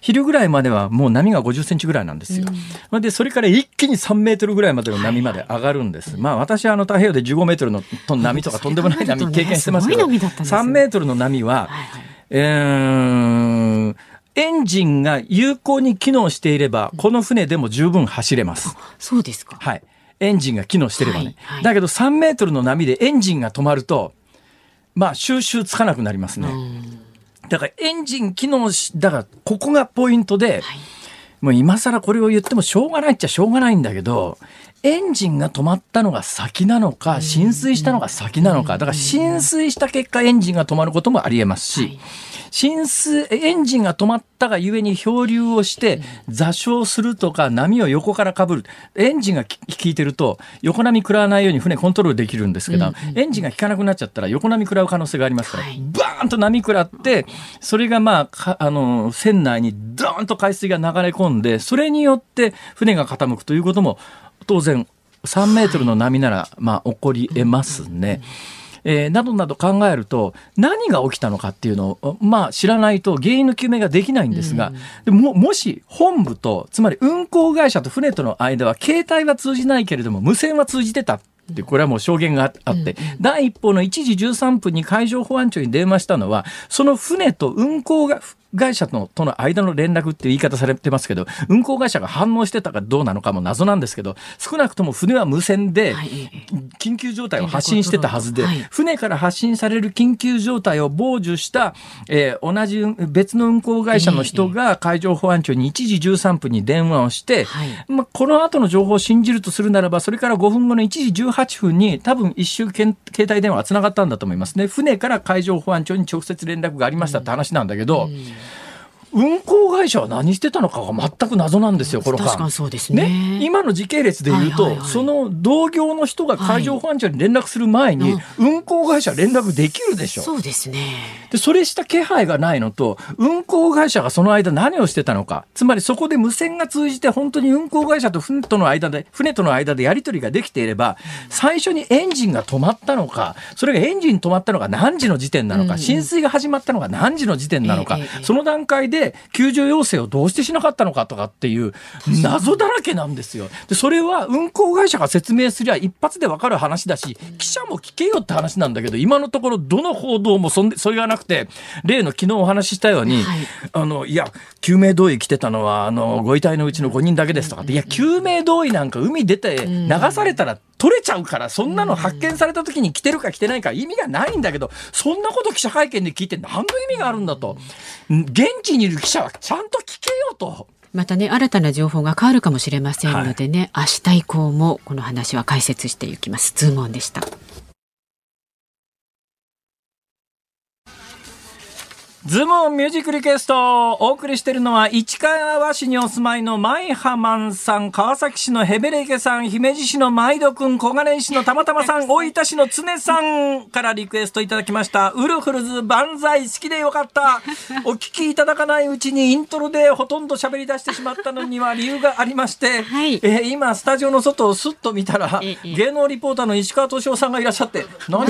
昼ぐらいまではもう波が50センチぐらいなんですよ。うん、で、それから一気に3メートルぐらいまでの波まで上がるんです。はい、まあ私はあの太平洋で15メートルの波とかとんでもない波 経験してますけど、ね、3メートルの波は、はいはい、えー、エンジンが有効に機能していれば、この船でも十分走れます。そうですか。はい。エンジンが機能してればね。はいはい、だけど3メートルの波でエンジンが止まると、まあ収集つかなくなりますね。だからエンジン機能し、だからここがポイントで、はい、もう今更これを言ってもしょうがないっちゃしょうがないんだけど、エンジンが止まったのが先なのか、浸水したのが先なのか、だから浸水した結果エンジンが止まることもありえますし、はい。浸水、エンジンが止まったがゆえに漂流をして座礁するとか波を横からかぶる。エンジンが効いてると横波食らわないように船コントロールできるんですけど、エンジンが効かなくなっちゃったら横波食らう可能性がありますから、バーンと波食らって、それがまあ、あの、船内にドーンと海水が流れ込んで、それによって船が傾くということも当然3メートルの波なら、まあ、起こり得ますね。うんえー、などなど考えると何が起きたのかっていうのを、まあ、知らないと原因の究明ができないんですが、うん、ももし本部とつまり運航会社と船との間は携帯は通じないけれども無線は通じてたでこれはもう証言があって、第一報の1時13分に海上保安庁に電話したのは、その船と運航が、会社のとの間の連絡っていう言い方されてますけど、運航会社が反応してたかどうなのかも謎なんですけど、少なくとも船は無線で、緊急状態を発信してたはずで、船から発信される緊急状態を傍受した、えー、同じ別の運航会社の人が海上保安庁に1時13分に電話をして、まあ、この後の情報を信じるとするならば、それから5分後の1時18分に多分一周携帯電話がつながったんだと思いますね。船から海上保安庁に直接連絡がありましたって話なんだけど、うん運行会社は何してたのかが全く謎なんですよ、この間。そうですね、ね、今の時系列で言うと、はいはいはい、その同業の人が海上保安庁に連絡する前に、運行会社連絡できるでしょ。そうですね。で、それした気配がないのと、運行会社がその間何をしてたのか。つまりそこで無線が通じて本当に運行会社と船との間で、船との間でやり取りができていれば、最初にエンジンが止まったのか、それがエンジン止まったのが何時の時点なのか、浸水が始まったのが何時の時点なのか、その段階でで救助要請をどうしてしなかったのかとかっていう謎だらけなんですよ。で、それは運航会社が説明すりゃ一発でわかる話だし、記者も聞けよって話なんだけど、今のところどの報道もそんそれがなくて、例の昨日お話ししたように、はい、あの、いや、救命胴衣着てたのは、あの、ご遺体のうちの5人だけですとかって、いや、救命胴衣なんか海出て流されたら取れちゃうから、そんなの発見された時に着てるか着てないか意味がないんだけど、そんなこと記者会見で聞いて何の意味があるんだと。現地にいる記者はちゃんと聞けよと。またね、新たな情報が変わるかもしれませんのでね、はい、明日以降もこの話は解説していきます。ズームオンでした。ズモンミュージックリクエストお送りしているのは市川市にお住まいのマイハマンさん、川崎市のヘベレケさん、姫路市のマイドくん、小金井市のたまたまさん、大分市の常さんからリクエストいただきました。ウルフルズ万歳好きでよかった。お聞きいただかないうちにイントロでほとんど喋り出してしまったのには理由がありまして、はい、えー、今スタジオの外をスッと見たら、芸能リポーターの石川敏夫さんがいらっしゃって、何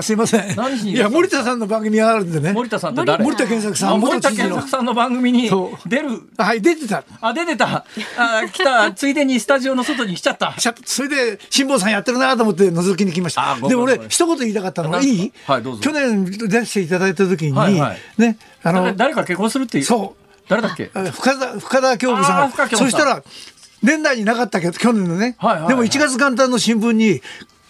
すいません。何しにいや、森田さんの番組があるんでね。森田さん森田健作さん森田健作さんの番組に出る？はい出てた。あ出てた。あ来た。ついでにスタジオの外に来ちゃった。それで辛坊さんやってるなと思って覗きに来ました。でも俺一言言いたかったの。はいい、はい、去年出していただいた時に、はいはい、ねあの誰か結婚するっていう？そう。誰だっけ？深田深田恭子さん。そしたら年内になかったけど去年のね、はいはいはい、でも1月元旦の新聞に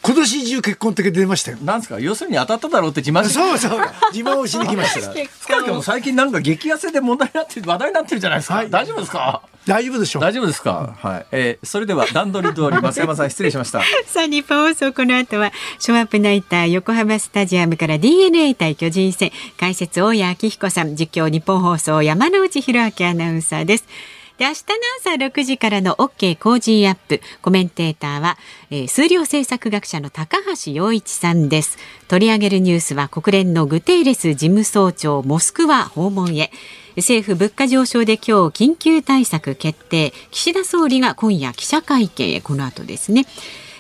今年中結婚って出ましたよ。なんですか？要するに当たっただろうって自慢そうそう。自慢をしに来ました。深谷も最近なんか激痩せで問題になって話題になってるじゃないですか。はい、大丈夫ですか？大丈夫でしょう。大丈夫ですか？はい。えー、それでは段取り通り、増山さん失礼しました。さあ、日本放送この後は、ショーアップナイター横浜スタジアムから DNA 対巨人戦、解説大谷明彦さん、実況日本放送山内博明アナウンサーです。で明日の朝6時からの OK コージーアップ。コメンテーターは、えー、数量政策学者の高橋洋一さんです。取り上げるニュースは国連のグテーレス事務総長モスクワ訪問へ。政府物価上昇で今日緊急対策決定。岸田総理が今夜記者会見へ。この後ですね。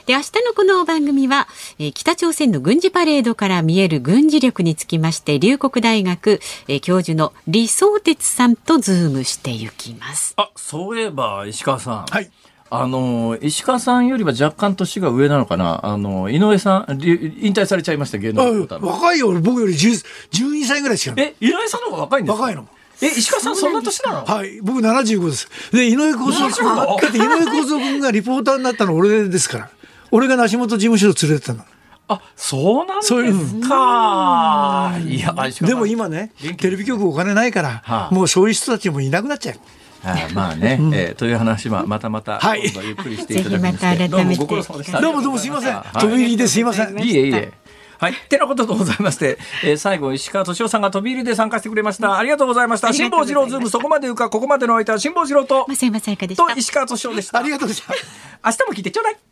で明日のこの番組は、えー、北朝鮮の軍事パレードから見える軍事力につきまして龍谷大学、えー、教授の李相哲さんとズームしていきます。あそういえば石川さん。はい。あの石川さんよりは若干年が上なのかな、あの井上さん、引退されちゃいました、芸能若いよ、僕より12歳ぐらい違うえ、井上さんの方が若いんですか？若いの。え、石川さんそんな年なの？はい。僕75です。で、井上公造君、だって井上公造君がリポーターになったの俺ですから。俺が梨本事務所を連れてたの。あ、そうなんですか。いや、でも今ね、テレビ局お金ないから、はあ、もうそういう人たちもいなくなっちゃう。あまあね、うん、えー、という話はまたまた、はい、ゆっくりしていただきまして、どうもご苦労様でした。どうもどうもすいません。飛び入りですいません。いいえいいえ。はい。てなことでございまして、えー、最後、石川敏夫さんが飛び入りで参加してくれました。ありがとうございました。辛坊治郎ズーム、そこまで言うか、ここまでの相手は辛坊治郎と、と石川敏夫でした。ありがとうございました。明日も聞いてちょうだい。